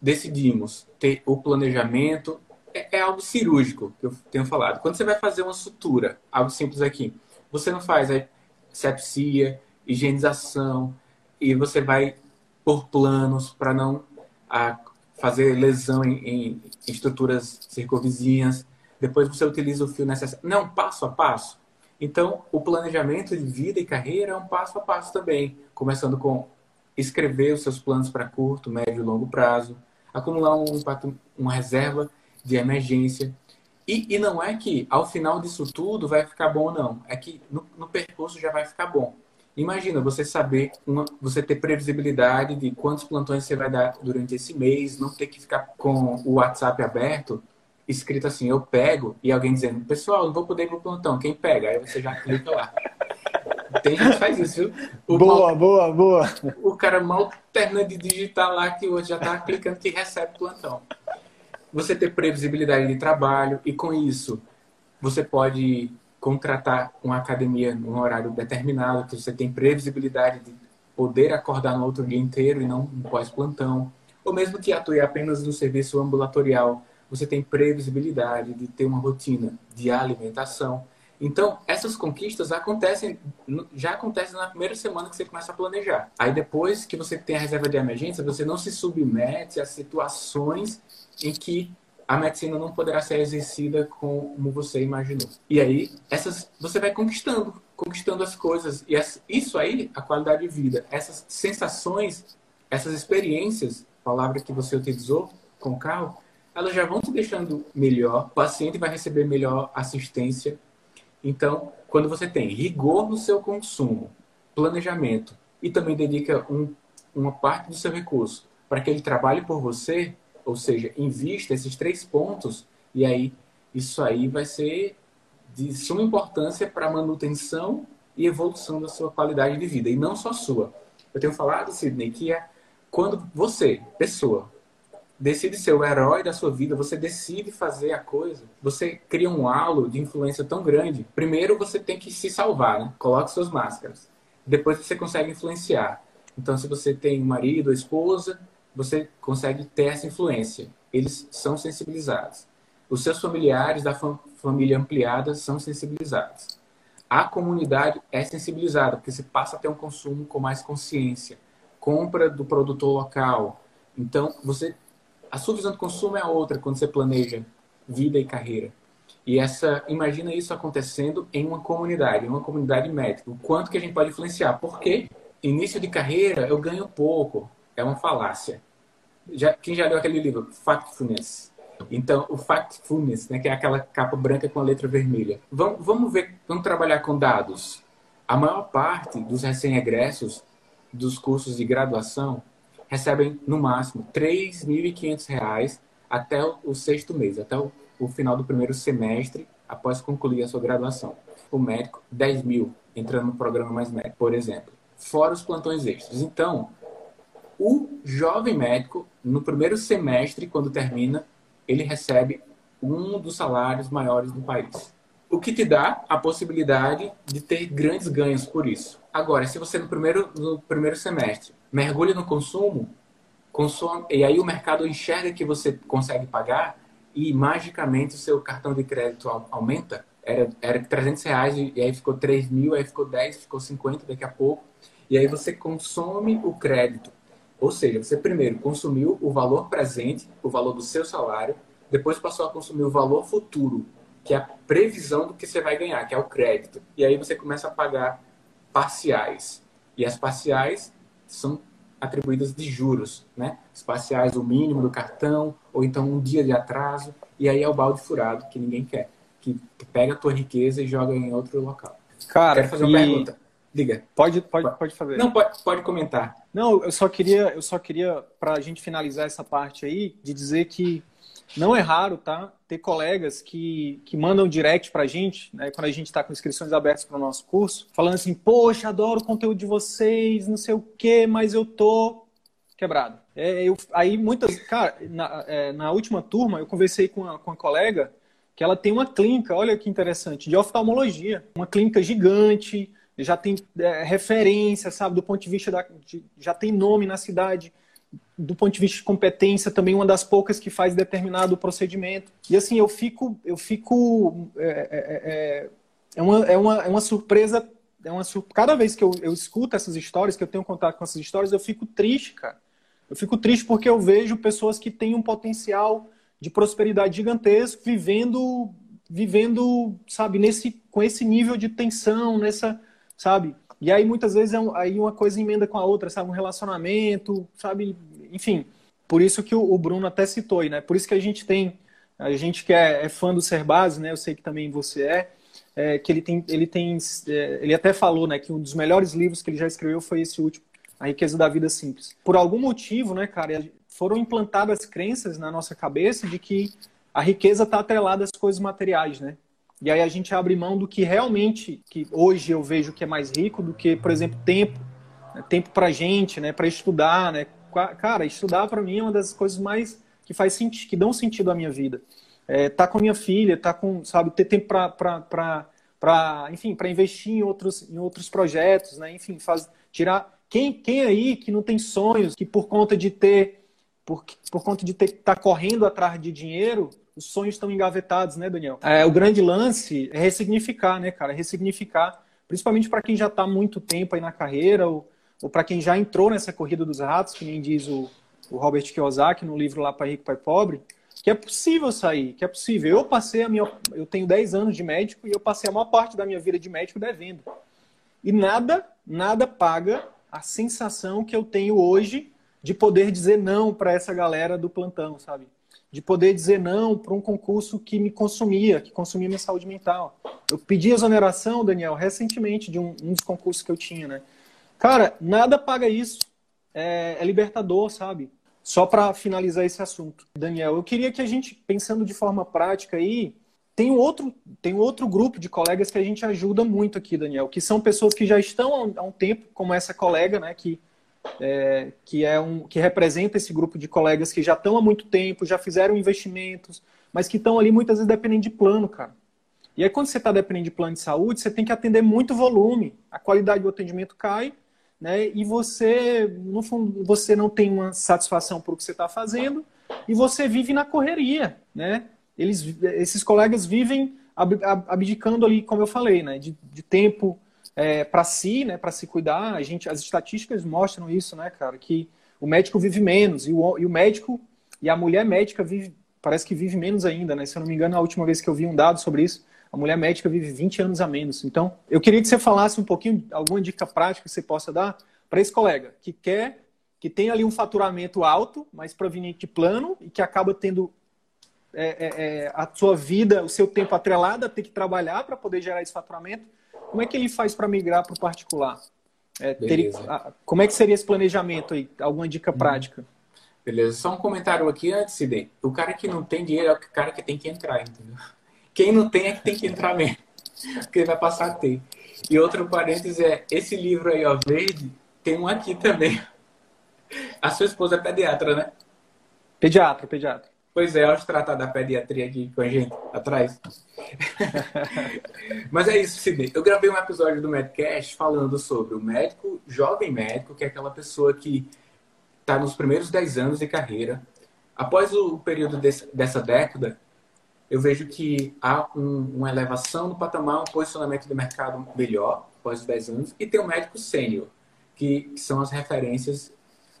decidimos ter o planejamento, é, é algo cirúrgico que eu tenho falado. Quando você vai fazer uma sutura, algo simples aqui, você não faz a sepsia, higienização, e você vai por planos para não a, fazer lesão em, em, estruturas circunvizinhas. Depois você utiliza o fio necessário. Não, passo a passo. Então, o planejamento de vida e carreira é um passo a passo também, começando com escrever os seus planos para curto, médio e longo prazo, acumular um, uma reserva de emergência. E, e, não é que ao final disso tudo vai ficar bom, não. É que no, no percurso já vai ficar bom. Imagina você saber, uma, você ter previsibilidade de quantos plantões você vai dar durante esse mês, não ter que ficar com o WhatsApp aberto, escrito assim, eu pego, e alguém dizendo, pessoal, não vou poder ir pro plantão, quem pega? Aí você já clica lá. Tem gente que faz isso, viu? O boa, mal, boa, boa. O cara mal termina de digitar lá que hoje já tá clicando que recebe plantão. Você ter previsibilidade de trabalho e com isso você pode contratar uma academia num horário determinado, que você tem previsibilidade de poder acordar no outro dia inteiro e não no pós-plantão. Ou mesmo que atue apenas no serviço ambulatorial, você tem previsibilidade de ter uma rotina de alimentação. Então, essas conquistas acontecem, já acontecem na primeira semana que você começa a planejar. Aí depois que você tem a reserva de emergência, você não se submete a situações em que a medicina não poderá ser exercida como você imaginou. E aí, essas você vai conquistando, conquistando as coisas. E isso aí, a qualidade de vida, essas sensações, essas experiências, palavra que você utilizou com o carro, elas já vão te deixando melhor, o paciente vai receber melhor assistência. Então, quando você tem rigor no seu consumo, planejamento e também dedica um, uma parte do seu recurso para que ele trabalhe por você, ou seja, invista esses três pontos e aí isso aí vai ser de suma importância para a manutenção e evolução da sua qualidade de vida, e não só sua. Eu tenho falado, Sidney, que é quando você, pessoa, decide ser o herói da sua vida, você decide fazer a coisa, você cria um halo de influência tão grande. Primeiro você tem que se salvar, né? Coloque suas máscaras. Depois você consegue influenciar. Então, se você tem um marido esposa, você consegue ter essa influência. Eles são sensibilizados. Os seus familiares da família ampliada são sensibilizados. A comunidade é sensibilizada, porque você passa a ter um consumo com mais consciência. compra do produtor local. Então, você a sua visão de consumo é outra quando você planeja vida e carreira. E essa, imagina isso acontecendo em uma comunidade, em uma comunidade médica. O quanto que a gente pode influenciar? Porque início de carreira eu ganho pouco. É uma falácia. Já, quem já leu aquele livro, Factfulness? Então, o Factfulness, né, que é aquela capa branca com a letra vermelha. Vamos, vamos ver, vamos trabalhar com dados. A maior parte dos recém-egressos dos cursos de graduação recebem, no máximo, R$ 3.500 até o sexto mês, até o, o, final do primeiro semestre, após concluir a sua graduação. O médico, 10 mil, entrando no programa Mais Médico, por exemplo. Fora os plantões extras. Então, jovem médico, no primeiro semestre, quando termina, ele recebe um dos salários maiores do país. O que te dá a possibilidade de ter grandes ganhos por isso. Agora, se você no primeiro, no primeiro semestre mergulha no consumo, consome, e aí o mercado enxerga que você consegue pagar e magicamente o seu cartão de crédito aumenta, era, era 300 reais e aí ficou 3 mil, aí ficou 10, ficou 50 daqui a pouco, e aí você consome o crédito ou seja, você primeiro consumiu o valor presente, o valor do seu salário, depois passou a consumir o valor futuro, que é a previsão do que você vai ganhar, que é o crédito. E aí você começa a pagar parciais. E as parciais são atribuídas de juros, né? As parciais, o mínimo do cartão, ou então um dia de atraso, e aí é o balde furado que ninguém quer, que pega a tua riqueza e joga em outro local. Cara, Quero fazer uma e... pergunta. Diga. Pode, pode, pode fazer. Não, pode, pode comentar. Não, eu só queria, eu só queria, para a gente finalizar essa parte aí, de dizer que não é raro, tá? Ter colegas que, que mandam direct para a gente, né, quando a gente está com inscrições abertas para o nosso curso, falando assim: Poxa, adoro o conteúdo de vocês, não sei o quê, mas eu tô quebrado. É, eu, aí muitas. Cara, na, é, na última turma, eu conversei com uma, com uma colega que ela tem uma clínica, olha que interessante, de oftalmologia. Uma clínica gigante já tem é, referência, sabe, do ponto de vista da. De, já tem nome na cidade, do ponto de vista de competência, também uma das poucas que faz determinado procedimento. E assim, eu fico. Eu fico é, é, é, é uma, é, uma, é uma surpresa. É uma sur... Cada vez que eu, eu escuto essas histórias, que eu tenho contato com essas histórias, eu fico triste, cara. Eu fico triste porque eu vejo pessoas que têm um potencial de prosperidade gigantesco vivendo vivendo, sabe, nesse com esse nível de tensão, nessa sabe? E aí muitas vezes é um, aí uma coisa emenda com a outra, sabe? Um relacionamento, sabe? Enfim, por isso que o, o Bruno até citou aí, né? Por isso que a gente tem, a gente que é, é fã do Serbase, né? Eu sei que também você é, é que ele tem, ele tem, é, ele até falou, né? Que um dos melhores livros que ele já escreveu foi esse último, A Riqueza da Vida Simples. Por algum motivo, né, cara? Foram implantadas crenças na nossa cabeça de que a riqueza está atrelada às coisas materiais, né? E aí a gente abre mão do que realmente, que hoje eu vejo que é mais rico do que, por exemplo, tempo. Né? Tempo para gente, né? Para estudar, né? Cara, estudar para mim é uma das coisas mais que faz sentido, que dão sentido à minha vida. É, tá com a minha filha, tá com, sabe, ter tempo para para enfim para investir em outros em outros projetos né enfim faz tirar quem quem aí que não tem sonhos que por conta de ter por, por conta de estar tá correndo atrás de dinheiro os sonhos estão engavetados, né, Daniel? É, o grande lance é ressignificar, né, cara? Ressignificar, principalmente para quem já está muito tempo aí na carreira, ou, ou para quem já entrou nessa corrida dos ratos, que nem diz o, o Robert Kiyosaki no livro lá para Rico, Pai Pobre, que é possível sair, que é possível. Eu passei a minha. Eu tenho 10 anos de médico e eu passei a maior parte da minha vida de médico devendo. E nada, nada paga a sensação que eu tenho hoje de poder dizer não para essa galera do plantão, sabe? De poder dizer não para um concurso que me consumia, que consumia minha saúde mental. Eu pedi exoneração, Daniel, recentemente, de um, um dos concursos que eu tinha, né? Cara, nada paga isso. É, é libertador, sabe? Só para finalizar esse assunto. Daniel, eu queria que a gente, pensando de forma prática aí, tem outro, tem outro grupo de colegas que a gente ajuda muito aqui, Daniel, que são pessoas que já estão há um tempo, como essa colega, né, que é, que é um que representa esse grupo de colegas que já estão há muito tempo, já fizeram investimentos, mas que estão ali muitas vezes dependendo de plano, cara. E aí quando você está dependendo de plano de saúde, você tem que atender muito volume, a qualidade do atendimento cai, né? E você, no fundo, você não tem uma satisfação por o que você está fazendo e você vive na correria, né? Eles, esses colegas vivem abdicando ali, como eu falei, né? De, de tempo, é, para si, né, para se cuidar. A gente, as estatísticas mostram isso, né, cara, que o médico vive menos e o, e o médico e a mulher médica vive, parece que vive menos ainda, né? Se eu não me engano, a última vez que eu vi um dado sobre isso, a mulher médica vive 20 anos a menos. Então, eu queria que você falasse um pouquinho, alguma dica prática que você possa dar para esse colega que quer, que tem ali um faturamento alto, mas proveniente de plano e que acaba tendo é, é, é, a sua vida, o seu tempo atrelado a ter que trabalhar para poder gerar esse faturamento. Como é que ele faz para migrar para o particular? É, ter, como é que seria esse planejamento aí? Alguma dica hum. prática? Beleza, só um comentário aqui antes, Sidney. O cara que não tem dinheiro é o cara que tem que entrar, entendeu? Quem não tem é que tem que entrar mesmo, <laughs> porque vai passar a ter. E outro parênteses é, esse livro aí, ó, verde, tem um aqui também. <laughs> A sua esposa é pediatra, né? Pediatra, pediatra. Pois é, acho tratar da pediatria aqui com a gente, atrás. <laughs> Mas é isso, Sidney. Eu gravei um episódio do Medcast falando sobre o médico, jovem médico, que é aquela pessoa que está nos primeiros 10 anos de carreira. Após o período desse, dessa década, eu vejo que há um, uma elevação no patamar, um posicionamento de mercado melhor após os 10 anos, e tem o médico sênior, que, que são as referências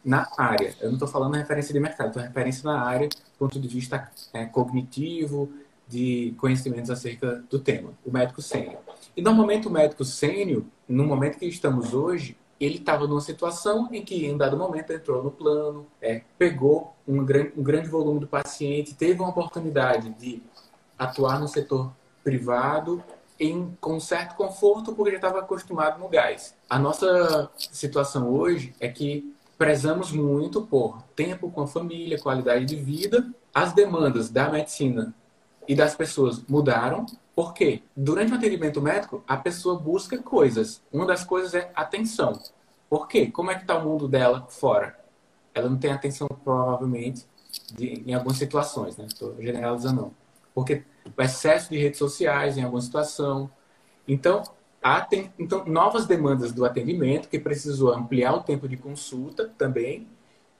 na área. Eu não estou falando referência de mercado, estou referência na área do ponto de vista é, cognitivo, de conhecimentos acerca do tema, o médico sênior. E normalmente o médico sênior, no momento que estamos hoje, ele estava numa situação em que, em dado momento, entrou no plano, é, pegou um grande, um grande volume do paciente, teve uma oportunidade de atuar no setor privado em, com certo conforto, porque já estava acostumado no gás. A nossa situação hoje é que prezamos muito por tempo com a família, qualidade de vida. As demandas da medicina e das pessoas mudaram, porque durante o atendimento médico, a pessoa busca coisas. Uma das coisas é atenção. Por quê? Como é que está o mundo dela fora? Ela não tem atenção, provavelmente, de, em algumas situações, né? Estou generalizando não. Porque o excesso de redes sociais em alguma situação. Então, há então, novas demandas do atendimento, que precisou ampliar o tempo de consulta também,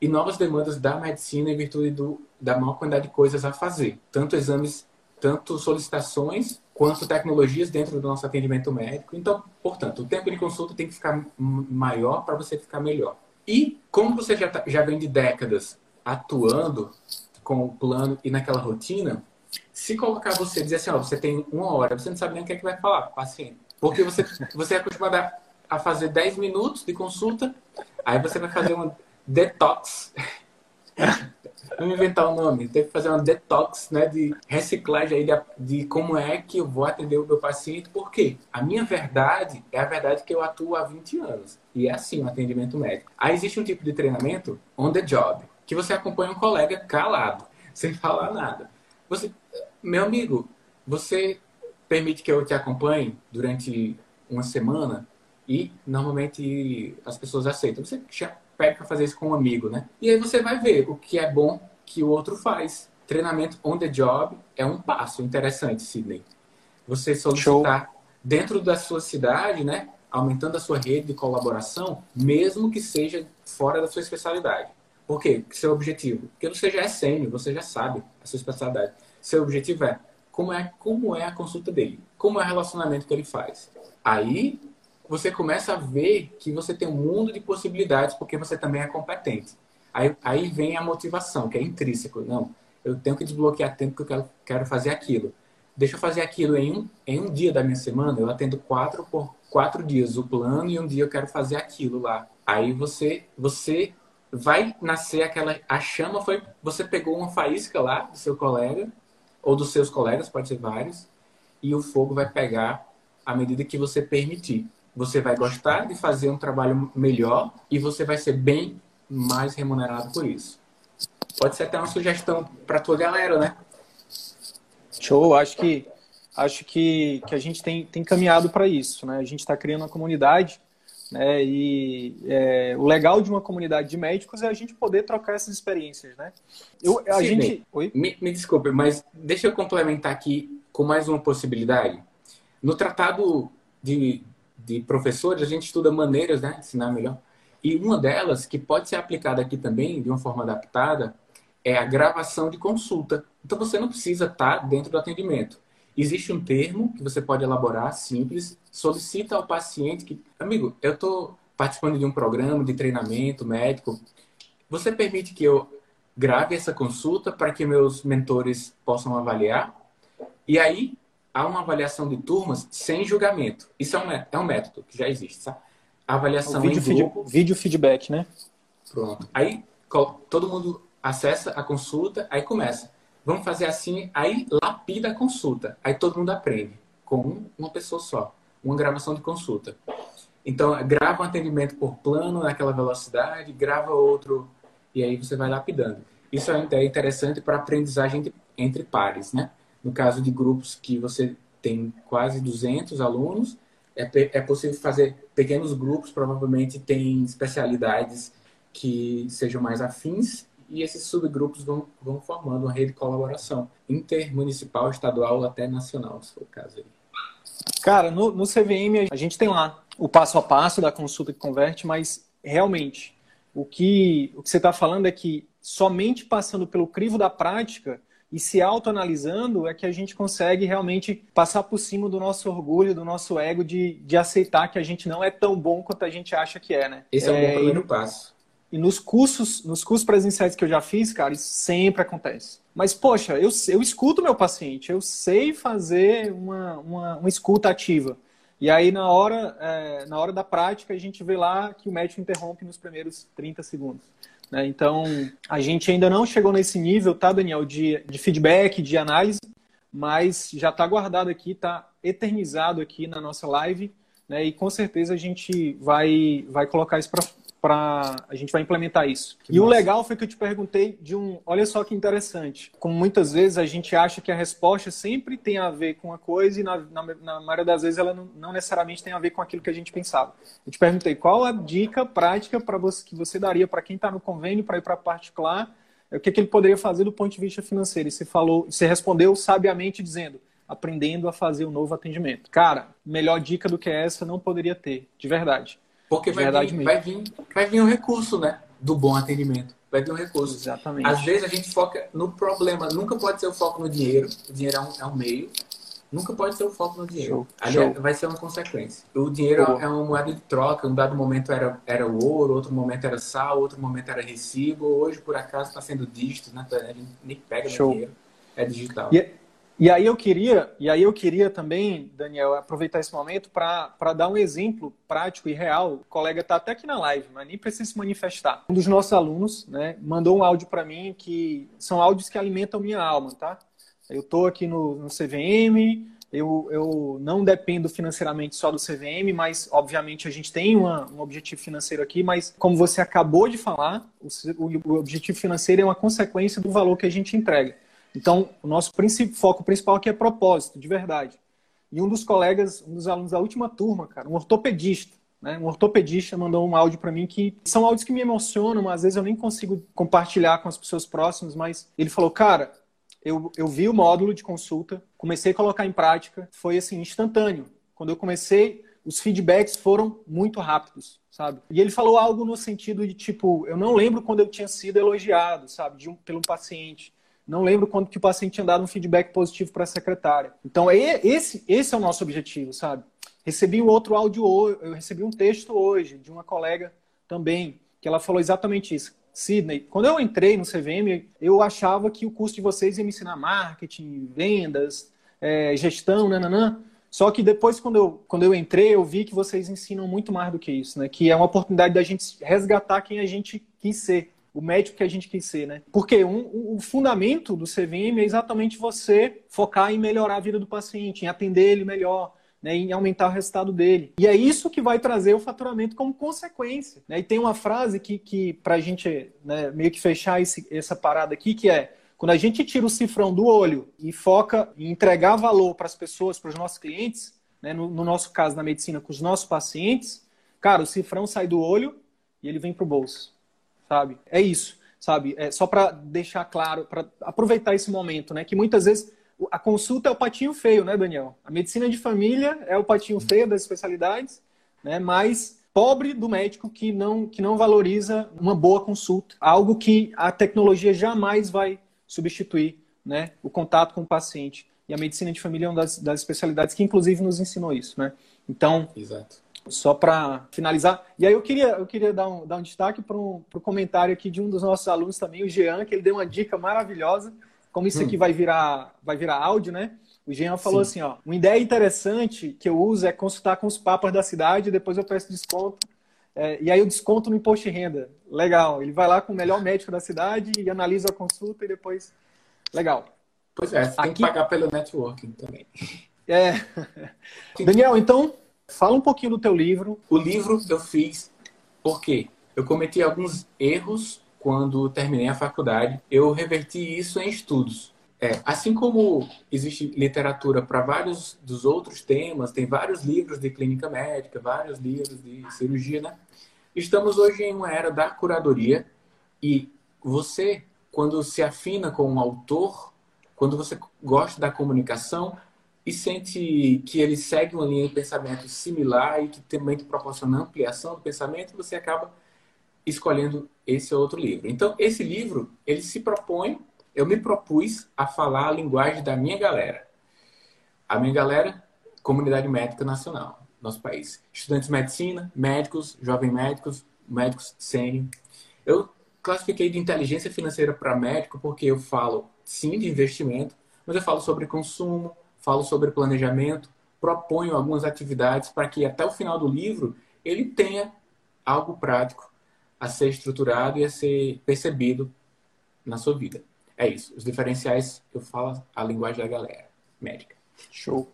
e novas demandas da medicina em virtude do, da maior quantidade de coisas a fazer. Tanto exames, tanto solicitações, quanto tecnologias dentro do nosso atendimento médico. Então, portanto, o tempo de consulta tem que ficar maior para você ficar melhor. E como você já, tá, já vem de décadas atuando com o plano e naquela rotina, se colocar você dizer assim, ó, você tem uma hora, você não sabe nem o que é que vai falar para o paciente. Porque você, você é acostumado a, a fazer 10 minutos de consulta, aí você vai fazer um detox. Vamos inventar o um nome. Tem que fazer uma detox né, de reciclagem aí de, de, como é que eu vou atender o meu paciente. Por quê? A minha verdade é a verdade que eu atuo há 20 anos. E é assim o atendimento médico. Aí existe um tipo de treinamento on the job, que você acompanha um colega calado, sem falar nada. Você, meu amigo, você permite que eu te acompanhe durante uma semana e normalmente as pessoas aceitam. Você já pede para fazer isso com um amigo, né? E aí você vai ver o que é bom que o outro faz. Treinamento on the job é um passo interessante, Sidney. Você solicitar Show. dentro da sua cidade, né? Aumentando a sua rede de colaboração, mesmo que seja fora da sua especialidade. Por quê? Seu objetivo. Porque você já é sênior, você já sabe a sua especialidade. Seu objetivo é como é como é a consulta dele, como é o relacionamento que ele faz. Aí você começa a ver que você tem um mundo de possibilidades porque você também é competente. Aí, aí vem a motivação, que é intrínseco. Não, eu tenho que desbloquear tempo que eu quero, quero fazer aquilo. Deixa eu fazer aquilo em um, em um dia da minha semana, eu atendo quatro por quatro dias o plano e um dia eu quero fazer aquilo lá. Aí você, você vai nascer aquela. A chama foi. Você pegou uma faísca lá do seu colega, ou dos seus colegas, pode ser vários, e o fogo vai pegar à medida que você permitir. Você vai gostar de fazer um trabalho melhor e você vai ser bem mais remunerado por isso. Pode ser até uma sugestão para tua galera, né? Show, acho que acho que, que a gente tem, tem caminhado para isso, né? A gente está criando uma comunidade né? E é, o legal de uma comunidade de médicos é a gente poder trocar essas experiências, né? Eu, a Sim, gente... Oi? Me, me desculpe, mas deixa eu complementar aqui com mais uma possibilidade. No tratado de, de professores, a gente estuda maneiras né, de ensinar melhor. E uma delas, que pode ser aplicada aqui também, de uma forma adaptada, é a gravação de consulta. Então, você não precisa estar dentro do atendimento. Existe um termo que você pode elaborar, simples, solicita ao paciente que, amigo, eu estou participando de um programa de treinamento médico, você permite que eu grave essa consulta para que meus mentores possam avaliar? E aí, há uma avaliação de turmas sem julgamento. Isso é um, é um método que já existe, tá? avaliação vídeo em grupo. Vídeo feedback, né? Pronto. Aí todo mundo acessa a consulta, aí começa. Vamos fazer assim, aí lapida a consulta. Aí todo mundo aprende com uma pessoa só, uma gravação de consulta. Então, grava um atendimento por plano naquela velocidade, grava outro e aí você vai lapidando. Isso é interessante para aprendizagem entre pares, né? No caso de grupos que você tem quase 200 alunos, é, é possível fazer pequenos grupos, provavelmente tem especialidades que sejam mais afins e esses subgrupos vão, vão formando uma rede de colaboração intermunicipal, estadual até nacional, se for o caso aí. Cara, no, no CVM a gente tem lá o passo a passo da consulta que converte, mas realmente o que, o que você está falando é que somente passando pelo crivo da prática e se autoanalisando é que a gente consegue realmente passar por cima do nosso orgulho, do nosso ego de, de aceitar que a gente não é tão bom quanto a gente acha que é, né? Esse é, é um bom primeiro passo. E nos cursos, nos cursos presenciais que eu já fiz, cara, isso sempre acontece. Mas, poxa, eu, eu escuto meu paciente, eu sei fazer uma, uma, uma escuta ativa. E aí, na hora, é, na hora da prática, a gente vê lá que o médico interrompe nos primeiros 30 segundos. Né? Então, a gente ainda não chegou nesse nível, tá, Daniel, de, de feedback, de análise, mas já está guardado aqui, está eternizado aqui na nossa live, né? e com certeza a gente vai, vai colocar isso para a gente vai implementar isso. Que e massa. o legal foi que eu te perguntei de um, olha só que interessante, como muitas vezes a gente acha que a resposta sempre tem a ver com uma coisa e na, na, na maioria das vezes ela não, não, necessariamente tem a ver com aquilo que a gente pensava. Eu te perguntei qual a dica prática para você que você daria para quem está no convênio para ir para particular, é o que, que ele poderia fazer do ponto de vista financeiro. E você falou, você respondeu sabiamente dizendo aprendendo a fazer o um novo atendimento. Cara, melhor dica do que essa não poderia ter, de verdade. Porque vai vir, vai, vir, vai vir um recurso, né? Do bom atendimento. Vai vir um recurso. Exatamente. Às vezes a gente foca no problema. Nunca pode ser o foco no dinheiro. O dinheiro é um, é um meio. Nunca pode ser o foco no dinheiro. Show. Show. vai ser uma consequência. O dinheiro Show. é uma moeda de troca. Um dado momento era, era o ouro, outro momento era sal, outro momento era recibo. Hoje, por acaso, está sendo dígito, né? A gente nem pega dinheiro. É digital. E, e aí eu queria, e aí eu queria também, Daniel, aproveitar esse momento para dar um exemplo prático e real. O colega está até aqui na live, mas nem precisa se manifestar. Um dos nossos alunos, né, mandou um áudio para mim que são áudios que alimentam minha alma, tá? Eu estou aqui no, no CVM, eu, eu não dependo financeiramente só do CVM, mas obviamente a gente tem uma, um objetivo financeiro aqui, mas como você acabou de falar, o, o objetivo financeiro é uma consequência do valor que a gente entrega. Então, o nosso foco principal aqui é propósito, de verdade. E um dos colegas, um dos alunos da última turma, cara, um ortopedista, né? Um ortopedista mandou um áudio para mim que são áudios que me emocionam, às vezes eu nem consigo compartilhar com as pessoas próximas, mas ele falou, cara, eu, eu vi o módulo de consulta, comecei a colocar em prática, foi assim, instantâneo. Quando eu comecei, os feedbacks foram muito rápidos, sabe? E ele falou algo no sentido de tipo, eu não lembro quando eu tinha sido elogiado, sabe, de um, pelo paciente. Não lembro quando que o paciente tinha dado um feedback positivo para a secretária. Então, esse, esse é o nosso objetivo, sabe? Recebi um outro áudio eu recebi um texto hoje de uma colega também, que ela falou exatamente isso. Sidney, quando eu entrei no CVM, eu achava que o curso de vocês ia me ensinar marketing, vendas, é, gestão, nananã. Só que depois, quando eu, quando eu entrei, eu vi que vocês ensinam muito mais do que isso, né? Que é uma oportunidade da gente resgatar quem a gente quis ser o médico que a gente quis ser, né? Porque um, o fundamento do CVM é exatamente você focar em melhorar a vida do paciente, em atender ele melhor, né, em aumentar o resultado dele. E é isso que vai trazer o faturamento como consequência. Né? E tem uma frase que, que para a gente né, meio que fechar esse, essa parada aqui, que é quando a gente tira o cifrão do olho e foca em entregar valor para as pessoas, para os nossos clientes, né, no, no nosso caso na medicina, com os nossos pacientes, cara, o cifrão sai do olho e ele vem para o bolso sabe? É isso, sabe? É só para deixar claro, para aproveitar esse momento, né? Que muitas vezes a consulta é o patinho feio, né, Daniel? A medicina de família é o patinho feio das especialidades, né? Mas pobre do médico que não que não valoriza uma boa consulta, algo que a tecnologia jamais vai substituir, né? O contato com o paciente. e a medicina de família é uma das, das especialidades que, inclusive, nos ensinou isso, né? Então, Exato. Só para finalizar, e aí eu queria, eu queria dar um, dar um destaque para o comentário aqui de um dos nossos alunos também, o Jean, que ele deu uma dica maravilhosa, como isso aqui hum. vai virar, vai virar áudio, né? O Jean falou Sim. assim, ó, uma ideia interessante que eu uso é consultar com os papas da cidade, depois eu peço desconto, é, e aí o desconto no imposto de renda. Legal, ele vai lá com o melhor médico da cidade e analisa a consulta e depois... Legal. Pois é, você tem que pagar pelo networking também. É. <laughs> Daniel, então, fala um pouquinho do teu livro. O livro eu fiz porque eu cometi alguns erros quando terminei a faculdade. Eu reverti isso em estudos. É, assim como existe literatura para vários dos outros temas, tem vários livros de clínica médica, vários livros de cirurgia, né? Estamos hoje em uma era da curadoria e você, quando se afina com um autor, quando você gosta da comunicação e sente que ele segue uma linha de pensamento similar e que também te proporciona ampliação do pensamento, você acaba escolhendo esse outro livro. Então, esse livro, ele se propõe, eu me propus a falar a linguagem da minha galera. A minha galera, comunidade médica nacional, nosso país. Estudantes de medicina, médicos, jovens médicos, médicos sênior. Eu classifiquei de inteligência financeira para médico porque eu falo sim, de investimento, mas eu falo sobre consumo, falo sobre planejamento, proponho algumas atividades para que até o final do livro ele tenha algo prático a ser estruturado e a ser percebido na sua vida. É isso. Os diferenciais, eu falo a linguagem da galera médica. Show.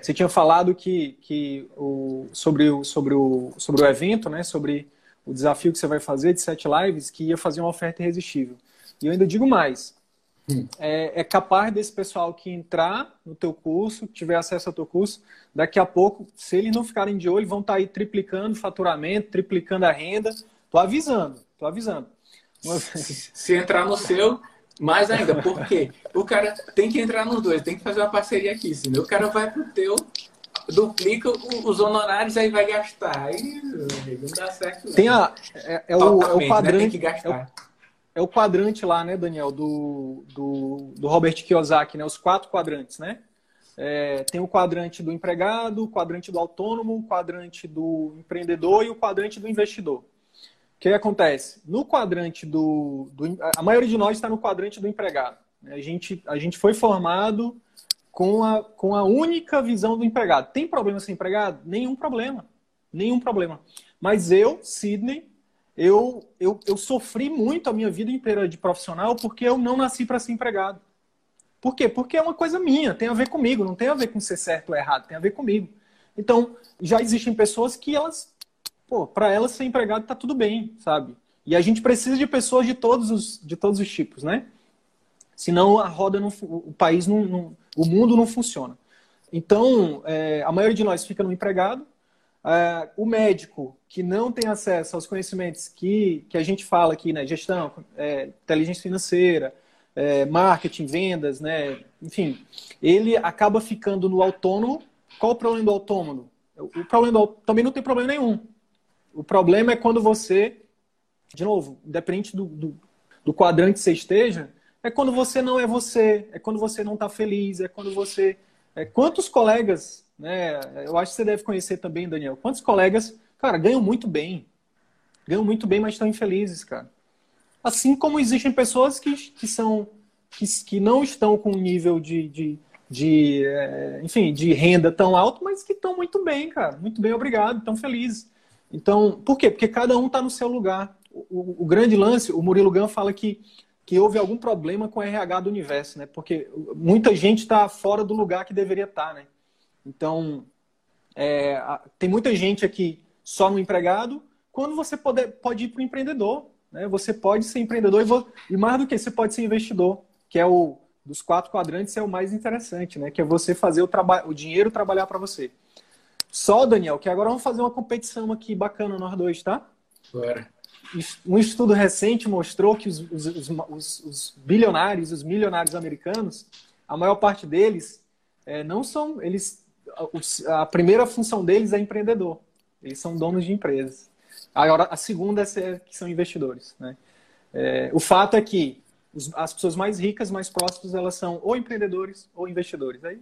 Você tinha falado que, que o, sobre, o, sobre, o, sobre o evento, né? sobre o desafio que você vai fazer de sete lives, que ia fazer uma oferta irresistível. E eu ainda digo mais é, é, capaz desse pessoal que entrar no teu curso, tiver acesso ao teu curso, daqui a pouco, se eles não ficarem de olho, vão estar tá aí triplicando o faturamento, triplicando a renda. Tô avisando, tô avisando. Se, se entrar no seu, mais ainda, porque o cara tem que entrar nos dois, tem que fazer uma parceria aqui, senão o cara vai pro teu, duplica os honorários, aí vai gastar. Aí não dá certo. Tem a, é, é o, é o padrão. Né? Tem que gastar. É o é o quadrante lá, né, Daniel, do, do, do Robert Kiyosaki, né, os quatro quadrantes, né? É, tem o quadrante do empregado, o quadrante do autônomo, o quadrante do empreendedor e o quadrante do investidor. O que acontece? No quadrante do, do a maioria de nós está no quadrante do empregado. Né? A gente, a gente foi formado com a, com a única visão do empregado. Tem problema ser empregado? Nenhum problema. Nenhum problema. Mas eu, Sidney, eu, eu, eu sofri muito a minha vida inteira de profissional porque eu não nasci para ser empregado. Por quê? Porque é uma coisa minha, tem a ver comigo, não tem a ver com ser certo ou errado, tem a ver comigo. Então, já existem pessoas que elas, pô, para elas ser empregado tá tudo bem, sabe? E a gente precisa de pessoas de todos os, de todos os tipos, né? Senão a roda não, o país não, não o mundo não funciona. Então, é, a maioria de nós fica no empregado, Uh, o médico que não tem acesso aos conhecimentos que, que a gente fala aqui, né? Gestão, é, inteligência financeira, é, marketing, vendas, né? Enfim, ele acaba ficando no autônomo. Qual o problema do autônomo? O problema do, também não tem problema nenhum. O problema é quando você, de novo, independente do, do, do quadrante que você esteja, é quando você não é você, é quando você não está feliz, é quando você. É, quantos colegas né? Eu acho que você deve conhecer também, Daniel. Quantos colegas, cara, ganham muito bem. Ganham muito bem, mas estão infelizes, cara. Assim como existem pessoas que, que são que, que não estão com um nível de, de, de é, enfim, de renda tão alto, mas que estão muito bem, cara. Muito bem, obrigado, estão felizes. Então, por quê? Porque cada um está no seu lugar. O, o, o, grande lance, o Murilo Gun fala que, que houve algum problema com o RH do universo, né? Porque muita gente está fora do lugar que deveria estar, tá, né? Então, é, tem muita gente aqui só no empregado, quando você pode, pode ir para o empreendedor. Né? Você pode ser empreendedor e, e, mais do que você pode ser investidor, que é o dos quatro quadrantes é o mais interessante, né? que é você fazer o, o dinheiro trabalhar para você. Só, Daniel, que agora vamos fazer uma competição aqui bacana nós dois, tá? Bora. Um estudo recente mostrou que os, os, os, os bilionários, os milionários americanos, a maior parte deles é, não são, eles a primeira função deles é empreendedor. Eles são donos de empresas. Agora, a segunda é ser, que são investidores. Né? É, o fato é que as pessoas mais ricas, mais próximas, elas são ou empreendedores ou investidores. Aí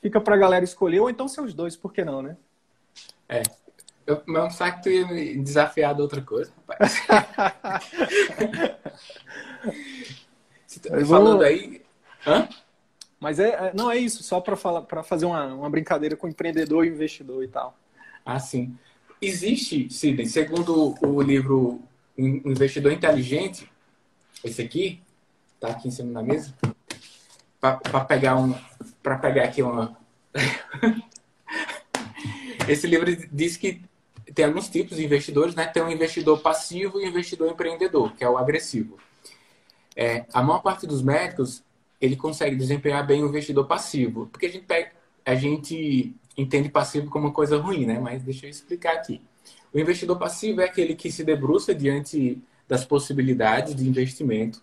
fica para a galera escolher, ou então ser os dois, por que não, né? É. Eu, não sabe que tu ia me desafiar de outra coisa, rapaz. <laughs> <laughs> Tá falando aí. Hã? Mas é, é, não é isso, só para fazer uma, uma brincadeira com empreendedor e investidor e tal. Ah, sim. Existe, Sidney, segundo o livro Investidor Inteligente, esse aqui, tá aqui em cima da mesa, para pegar um, para pegar aqui uma. <laughs> esse livro diz que tem alguns tipos de investidores, né? Tem um investidor passivo e um investidor empreendedor, que é o agressivo. É, a maior parte dos médicos ele consegue desempenhar bem o investidor passivo, porque a gente pega, a gente entende passivo como uma coisa ruim, né? Mas deixa eu explicar aqui. O investidor passivo é aquele que se debruça diante das possibilidades de investimento,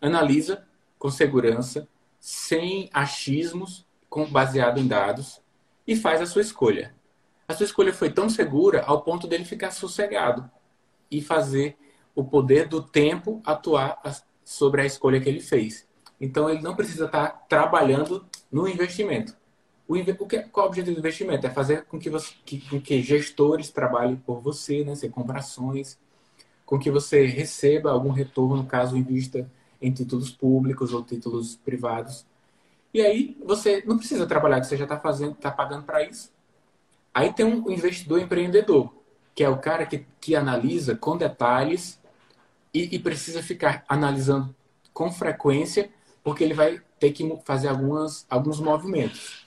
analisa com segurança, sem achismos, com, baseado em dados, e faz a sua escolha. A sua escolha foi tão segura ao ponto dele ficar sossegado e fazer o poder do tempo atuar sobre a escolha que ele fez. Então ele não precisa estar trabalhando no investimento. O, o que, qual é o objetivo do investimento? É fazer com que, você, que, com que gestores trabalhem por você, né? Você compra ações, com que você receba algum retorno, caso invista em títulos públicos ou títulos privados. E aí você não precisa trabalhar, você já está fazendo, está pagando para isso. Aí tem um investidor empreendedor, que é o cara que, que analisa com detalhes e, e precisa ficar analisando com frequência, porque ele vai ter que fazer algumas, alguns movimentos.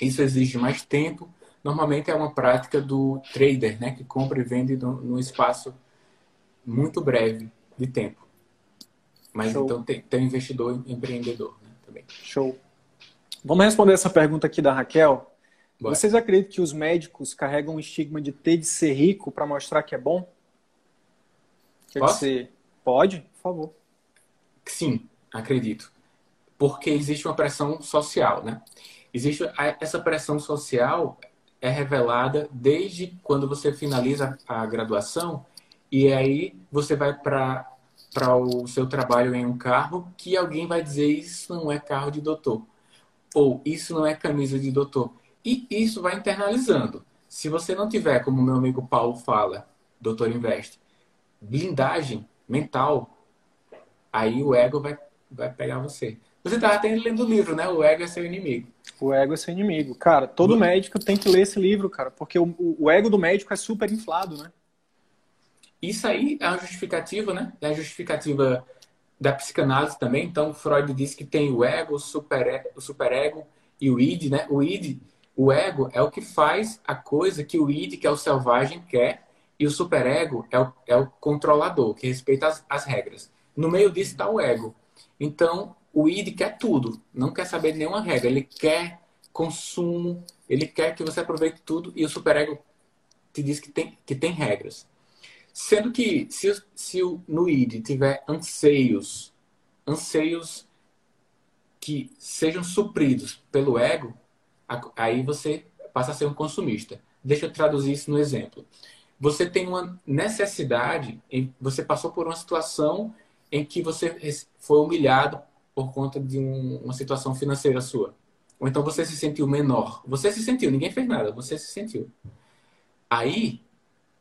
Isso exige mais tempo. Normalmente é uma prática do trader, né, que compra e vende num espaço muito breve de tempo. Mas Show. então tem, tem investidor empreendedor né, também. Show. Vamos responder essa pergunta aqui da Raquel. Bora. Vocês acreditam que os médicos carregam o estigma de ter de ser rico para mostrar que é bom? Quer Posso? Dizer, pode, por favor. Sim, acredito. Porque existe uma pressão social, né? Existe essa pressão social é revelada desde quando você finaliza a graduação e aí você vai para para o seu trabalho em um carro que alguém vai dizer isso não é carro de doutor ou isso não é camisa de doutor e isso vai internalizando. Se você não tiver, como meu amigo Paulo fala, doutor investe, blindagem mental, aí o ego vai, vai pegar você. Você estava até lendo o livro, né? O ego é seu inimigo. O ego é seu inimigo. Cara, todo médico tem que ler esse livro, cara, porque o, o ego do médico é super inflado, né? Isso aí é a justificativa, né? É a justificativa da psicanálise também. Então, Freud diz que tem o ego, o super, o superego e o id, né? O id, o ego é o que faz a coisa que o id, que é o selvagem, quer, e o superego é o, é o controlador, que respeita as, as regras. No meio disso está o ego. Então, o id quer tudo, não quer saber de nenhuma regra. Ele quer consumo, ele quer que você aproveite tudo, e o superego te diz que tem, que tem regras. Sendo que se, se no id tiver anseios, anseios que sejam supridos pelo ego, aí você passa a ser um consumista. Deixa eu traduzir isso no exemplo. Você tem uma necessidade, você passou por uma situação em que você foi humilhado por conta de um, uma situação financeira sua. Ou então você se sentiu menor. Você se sentiu, ninguém fez nada, você se sentiu. Aí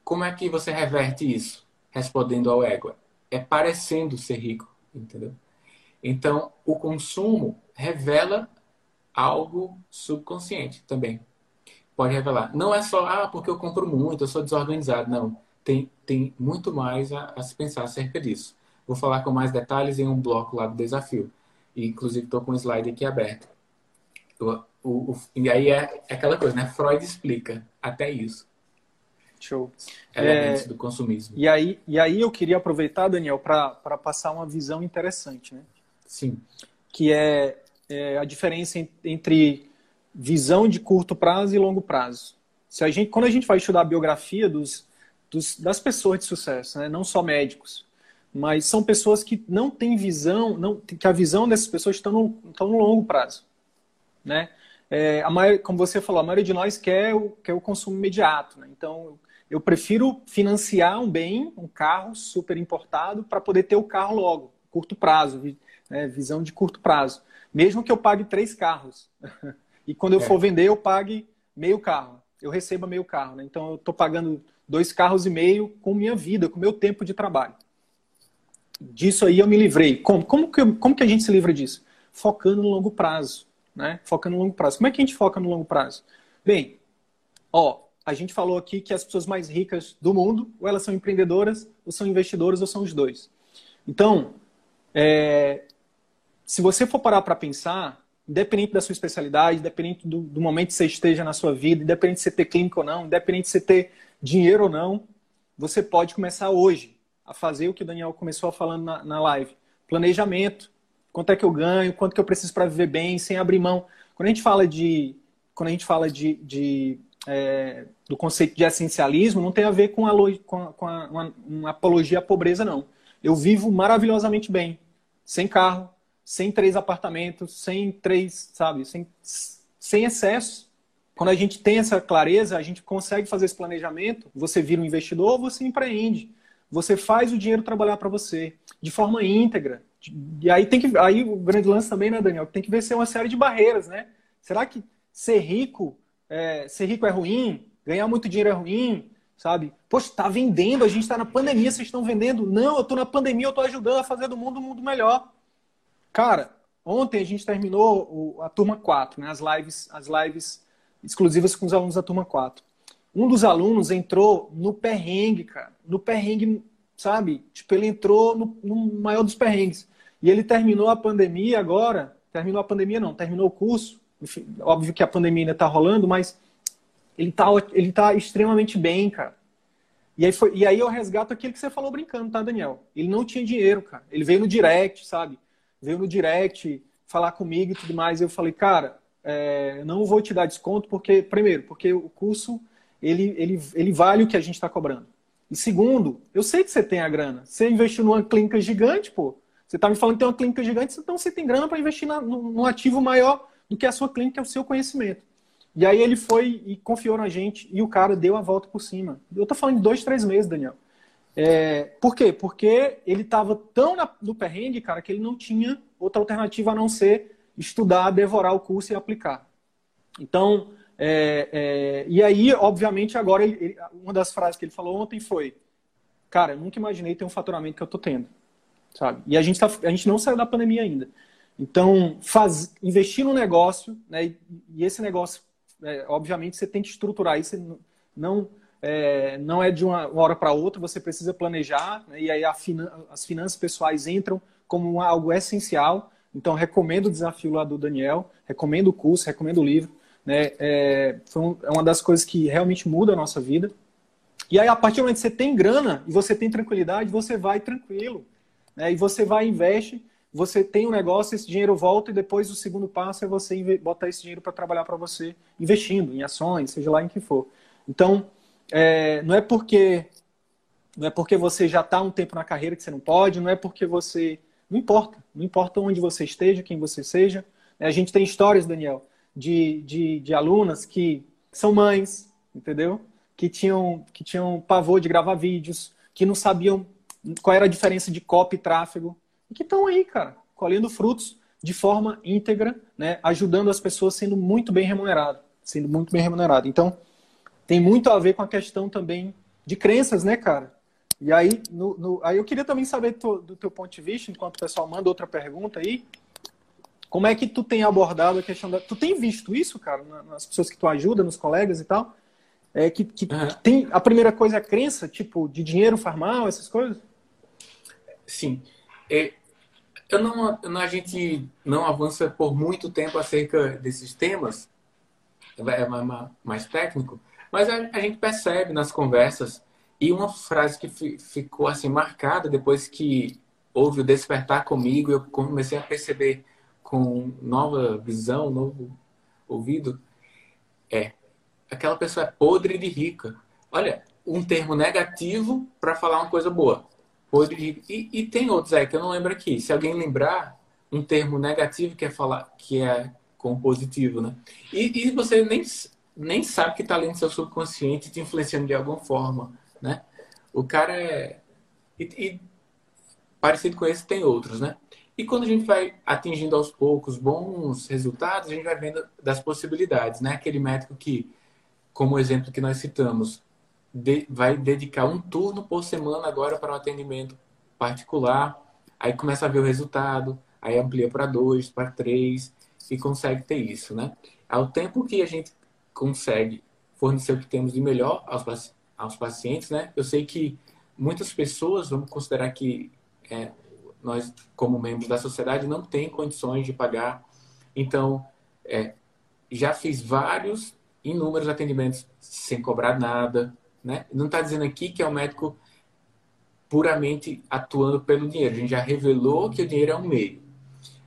como é que você reverte isso? Respondendo ao ego. É parecendo ser rico, entendeu? Então, o consumo revela algo subconsciente também. Pode revelar. Não é só, ah, porque eu compro muito, eu sou desorganizado. Não. Tem, tem muito mais a, a se pensar acerca disso. Vou falar com mais detalhes em um bloco lá do desafio. E, inclusive, estou com o slide aqui aberto. O, o, o, e aí é, é aquela coisa, né? Freud explica até isso. Show. Elementos é, do consumismo. E aí, e aí eu queria aproveitar, Daniel, para passar uma visão interessante, né? Sim. Que é, é, a diferença entre visão de curto prazo e longo prazo. Se a gente, quando a gente vai estudar a biografia dos, dos, das pessoas de sucesso, né? não só médicos, mas são pessoas que não têm visão, não, que a visão dessas pessoas está no, estão no longo prazo. Né? É, a maioria, como você falou, a maioria de nós quer o, quer o consumo imediato. Né? Então, eu prefiro financiar um bem, um carro super importado, para poder ter o carro logo, curto prazo. né? visão de curto prazo. Mesmo que eu pague três carros <laughs> e quando eu é. for vender eu pague meio carro, eu receba meio carro. Né? Então eu estou pagando dois carros e meio com minha vida, com meu tempo de trabalho. Disso aí eu me livrei. Como, como, que, como que a gente se livra disso? Focando no longo prazo. Né? Focando no longo prazo. Como é que a gente foca no longo prazo? Bem, ó, a gente falou aqui que as pessoas mais ricas do mundo, ou elas são empreendedoras, ou são investidoras, ou são os dois. Então, é, se você for parar para pensar, independente da sua especialidade, independente do, do, momento que você esteja na sua vida, independente de você ter clínico ou não, independente de você ter dinheiro ou não, você pode começar hoje a fazer o que o Daniel começou falando na, na live. Planejamento. Quanto é que eu ganho? Quanto que eu preciso para viver bem, sem abrir mão? Quando a gente fala de, quando a gente fala de, de é, do conceito de essencialismo, não tem a ver com, a, com, a, com a, uma, uma apologia à pobreza, não. Eu vivo maravilhosamente bem, sem carro, sem três apartamentos, sem três, sabe, sem, sem excesso. Quando a gente tem essa clareza, a gente consegue fazer esse planejamento. Você vira um investidor, você empreende. Você faz o dinheiro trabalhar para você de forma íntegra. E aí tem que, aí o grande lance também, né, Daniel? Tem que vencer uma série de barreiras, né? Será que ser rico, é, ser rico é ruim? Ganhar muito dinheiro é ruim? Sabe? Poxa, tá vendendo, a gente está na pandemia, vocês estão vendendo? Não, eu tô na pandemia, eu tô ajudando a fazer do mundo um mundo melhor. Cara, ontem a gente terminou a turma 4, né? As lives, as lives exclusivas com os alunos da turma 4. Um dos alunos entrou no perrengue, cara. No perrengue, sabe? Tipo, ele entrou no, no maior dos perrengues. E ele terminou a pandemia agora. Terminou a pandemia, não, terminou o curso. Enfim, óbvio que a pandemia ainda está rolando, mas ele está ele tá extremamente bem, cara. E aí, foi, e aí eu resgato aquilo que você falou brincando, tá, Daniel? Ele não tinha dinheiro, cara. Ele veio no direct, sabe? Veio no direct falar comigo e tudo mais. Eu falei, cara, é, não vou te dar desconto, porque, primeiro, porque o curso ele, ele, ele vale o que a gente está cobrando. E segundo, eu sei que você tem a grana. Você investiu numa clínica gigante, pô. Você está me falando que tem uma clínica gigante, então você tem grana para investir na, num ativo maior do que a sua clínica, o seu conhecimento. E aí ele foi e confiou na gente e o cara deu a volta por cima. Eu tô falando de dois, três meses, Daniel. É, por quê? Porque ele estava tão na, no perrengue, cara, que ele não tinha outra alternativa a não ser estudar, devorar o curso e aplicar. Então, é, é, e aí, obviamente, agora, ele, uma das frases que ele falou ontem foi: Cara, nunca imaginei ter um faturamento que eu tô tendo. Sabe? E a gente, tá, a gente não saiu da pandemia ainda. Então, faz, investir no negócio, né, e, e esse negócio, é, obviamente, você tem que estruturar isso. Não, é, não é de uma hora para outra, você precisa planejar, né, e aí as finanças pessoais entram como algo essencial. Então, recomendo o desafio lá do Daniel, recomendo o curso, recomendo o livro. Né? É, um, é uma das coisas que realmente muda a nossa vida. E aí, a partir do momento que você tem grana e você tem tranquilidade, você vai tranquilo. Né? E você vai investe, você tem um negócio, esse dinheiro volta e depois o segundo passo é você botar esse dinheiro para trabalhar para você, investindo em ações, seja lá em que for. Então, é, não é porque não é porque você já está um tempo na carreira que você não pode, não é porque você. Não importa. Não importa onde você esteja, quem você seja. A gente tem histórias, Daniel, de, de, de alunas que são mães, entendeu? Que tinham, que tinham pavor de gravar vídeos, que não sabiam qual era a diferença de copy e tráfego, e que estão aí, cara, colhendo frutos de forma íntegra, né, ajudando as pessoas sendo muito bem remunerado, sendo muito bem remunerado. Então, tem muito a ver com a questão também de crenças, né, cara? E aí, no, no, aí eu queria também saber do, do teu ponto de vista, enquanto o pessoal manda outra pergunta aí, como é que tu tem abordado a questão da. Tu tem visto isso, cara, nas pessoas que tu ajuda, nos colegas e tal? É que, que uhum. tem. A primeira coisa é a crença, tipo, de dinheiro faz mal, essas coisas? Sim. É, eu não, a gente não avança por muito tempo acerca desses temas, é mais, mais técnico, mas a, a, gente percebe nas conversas, e uma frase que ficou assim marcada depois que houve o despertar comigo, eu comecei a perceber com nova visão, novo ouvido, é aquela pessoa é podre de rica. Olha, um termo negativo para falar uma coisa boa. Podre de rica. E, e, tem outros aí que eu não lembro aqui. Se alguém lembrar, um termo negativo que é falar que é com positivo, né? E, e você nem, nem sabe que está ali no seu subconsciente te influenciando de alguma forma, né? O cara é... E, e parecido com esse tem outros, né? E quando a gente vai atingindo aos poucos bons resultados, a gente vai vendo das possibilidades, né? Aquele médico que, como exemplo que nós citamos, de, vai dedicar um turno por semana agora para um atendimento particular, aí começa a ver o resultado, aí amplia para dois, para três, e consegue ter isso, né? Ao tempo que a gente consegue fornecer o que temos de melhor aos, aos pacientes, né? Eu sei que muitas pessoas, vamos considerar que é, nós, como membros da sociedade, não tem condições de pagar. Então, é, já fiz vários, inúmeros atendimentos sem cobrar nada. Né? Não está dizendo aqui que é um médico puramente atuando pelo dinheiro. A gente já revelou que o dinheiro é um meio.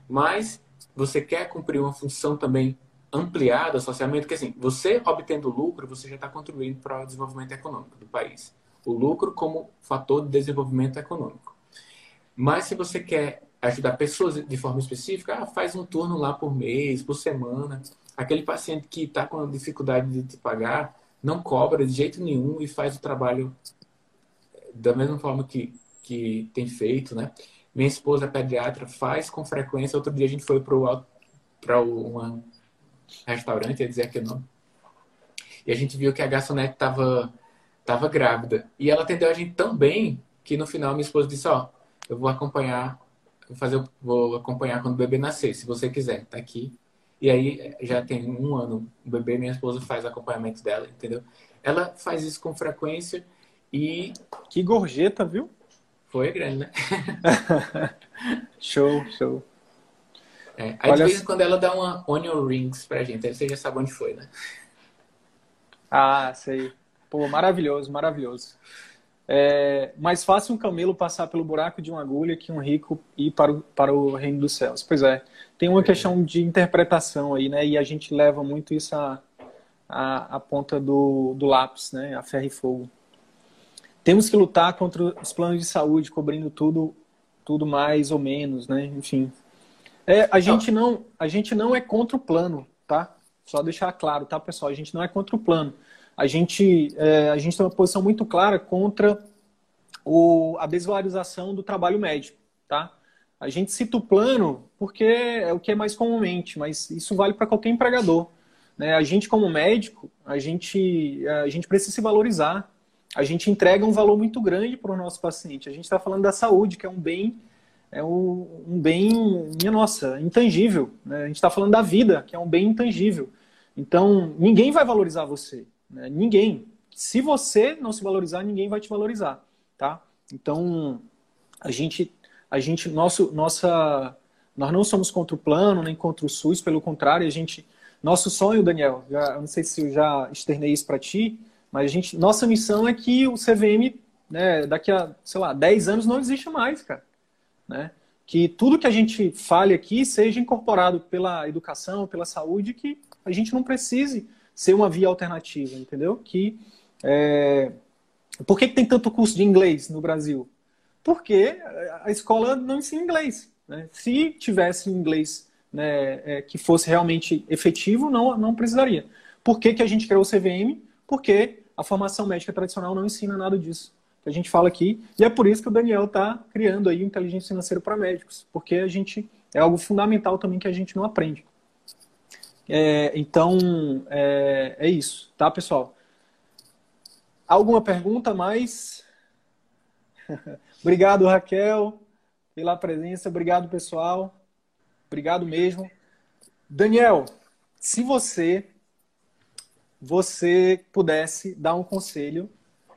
Mas você quer cumprir uma função também ampliada, associamento, que assim, você obtendo lucro, você já está contribuindo para o desenvolvimento econômico do país. O lucro como fator de desenvolvimento econômico. Mas se você quer ajudar pessoas de forma específica, ah, faz um turno lá por mês, por semana. Aquele paciente que está com dificuldade de te pagar, não cobra de jeito nenhum e faz o trabalho eh, da mesma forma que, que tem feito, né? Minha esposa é pediatra, faz com frequência. Outro dia a gente foi para um restaurante, ia dizer que não. E a gente viu que a garçonete estava tava grávida. E ela atendeu a gente tão bem que no final minha esposa disse, ó, eu vou acompanhar, vou fazer, vou acompanhar quando o bebê nascer, se você quiser, tá aqui. E aí já tem um ano, o bebê, minha esposa faz acompanhamento dela, entendeu? Ela faz isso com frequência e. Que gorjeta, viu? Foi grande, né? <laughs> show, show. É, aí Olha... de vez em quando ela dá uma onion rings pra gente, aí você já sabe onde foi, né? Ah, sei. Pô, maravilhoso, maravilhoso. É mais fácil um camelo passar pelo buraco de uma agulha que um rico ir para o, para o reino dos céus. Pois é, tem uma questão de interpretação aí, né? E a gente leva muito isso à, à, à ponta do, do lápis, né? A ferro e fogo. Temos que lutar contra os planos de saúde, cobrindo tudo, tudo mais ou menos, né? Enfim. É, a, gente não, a gente não é contra o plano, tá? Só deixar claro, tá, pessoal? A gente não é contra o plano a gente, é, a gente tem uma posição muito clara contra o, a desvalorização do trabalho médico, tá? A gente cita o plano porque é o que é mais comumente, mas isso vale para qualquer empregador. Né? A gente, como médico, a gente, a gente precisa se valorizar. A gente entrega um valor muito grande para o nosso paciente. A gente está falando da saúde, que é um bem, é um bem, minha nossa, intangível. Né? A gente está falando da vida, que é um bem intangível. Então, ninguém vai valorizar você. Né? Ninguém. Se você não se valorizar, ninguém vai te valorizar, tá? Então, a gente, a gente, nosso, nossa, nós não somos contra o plano nem contra o SUS, pelo contrário, a gente, nosso sonho, Daniel, já, eu não sei se eu já externei isso para ti, mas a gente, nossa missão é que o CVM, né, daqui a, sei lá, 10 anos não exista mais, cara, né? Que tudo que a gente fale aqui seja incorporado pela educação, pela saúde, que a gente não precise ser uma via alternativa, entendeu? Que é... Por que, que, tem tanto curso de inglês no Brasil? Porque a escola não ensina inglês. Né? Se tivesse inglês né, é, que fosse realmente efetivo, não, não precisaria. Por que, que a gente criou o CVM? Porque a formação médica tradicional não ensina nada disso. A gente fala aqui. E é por isso que o Daniel está criando aí inteligência financeira para médicos. Porque a gente é algo fundamental também que a gente não aprende. É, então, é, é, isso, tá, pessoal? Alguma pergunta mais? <laughs> Obrigado, Raquel, pela presença. Obrigado, pessoal. Obrigado mesmo. Daniel, se você você pudesse dar um conselho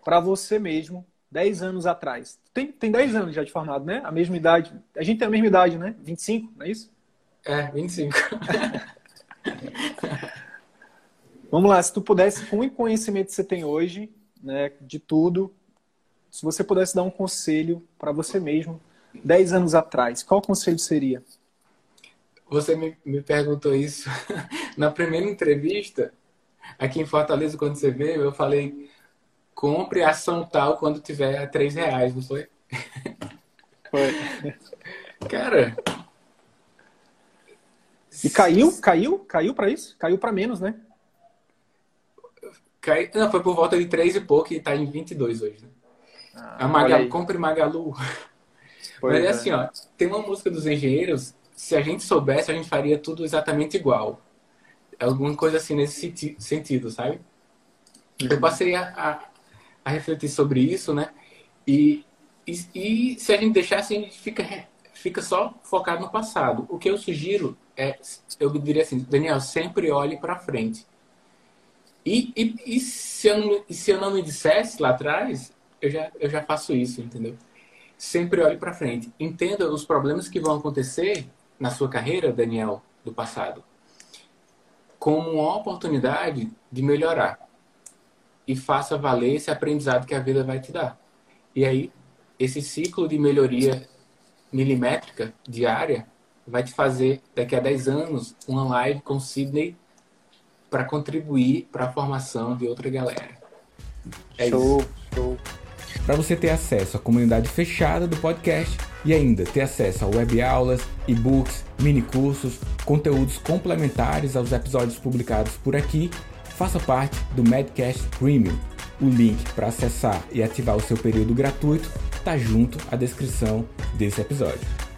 para você mesmo 10 anos atrás. Tem, tem 10 anos já de formado, né? A mesma idade. A gente tem a mesma idade, né? 25, não é isso? É, 25. <laughs> Vamos lá, se tu pudesse, com o conhecimento que você tem hoje, né, de tudo, se você pudesse dar um conselho para você mesmo, 10 anos atrás, qual conselho seria? Você me, me perguntou isso <laughs> na primeira entrevista, aqui em Fortaleza, quando você veio, eu falei, compre ação tal quando tiver a 3 reais, não foi? Foi. <laughs> Cara, e caiu, caiu, caiu para isso? Caiu para menos, né? Cai... Não, foi por volta de 3 e pouco e tá em 22 hoje, né? Ah, a Magalu, compre Magalu. Pois Mas é assim, ó, tem uma música dos engenheiros, se a gente soubesse, a gente faria tudo exatamente igual. Alguma coisa assim nesse sentido, sabe? Eu passei a, a, a refletir sobre isso, né? E, e, e, se a gente deixasse, a gente fica, fica só focado no passado. O que eu sugiro é, eu diria assim, Daniel, sempre olhe para frente. E, e, e, se eu não, se eu não me dissesse lá atrás, eu já, eu já faço isso, entendeu? Sempre olhe para frente. Entenda os problemas que vão acontecer na sua carreira, Daniel, do passado, como uma oportunidade de melhorar. E faça valer esse aprendizado que a vida vai te dar. E aí, esse ciclo de melhoria milimétrica diária vai te fazer, daqui a 10 anos, uma live com Sidney para contribuir para a formação de outra galera. É show, isso. show. Para você ter acesso à comunidade fechada do podcast e ainda ter acesso a web aulas, e-books, mini cursos, conteúdos complementares aos episódios publicados por aqui, faça parte do Medcast Premium. O link para acessar e ativar o seu período gratuito está junto à descrição desse episódio.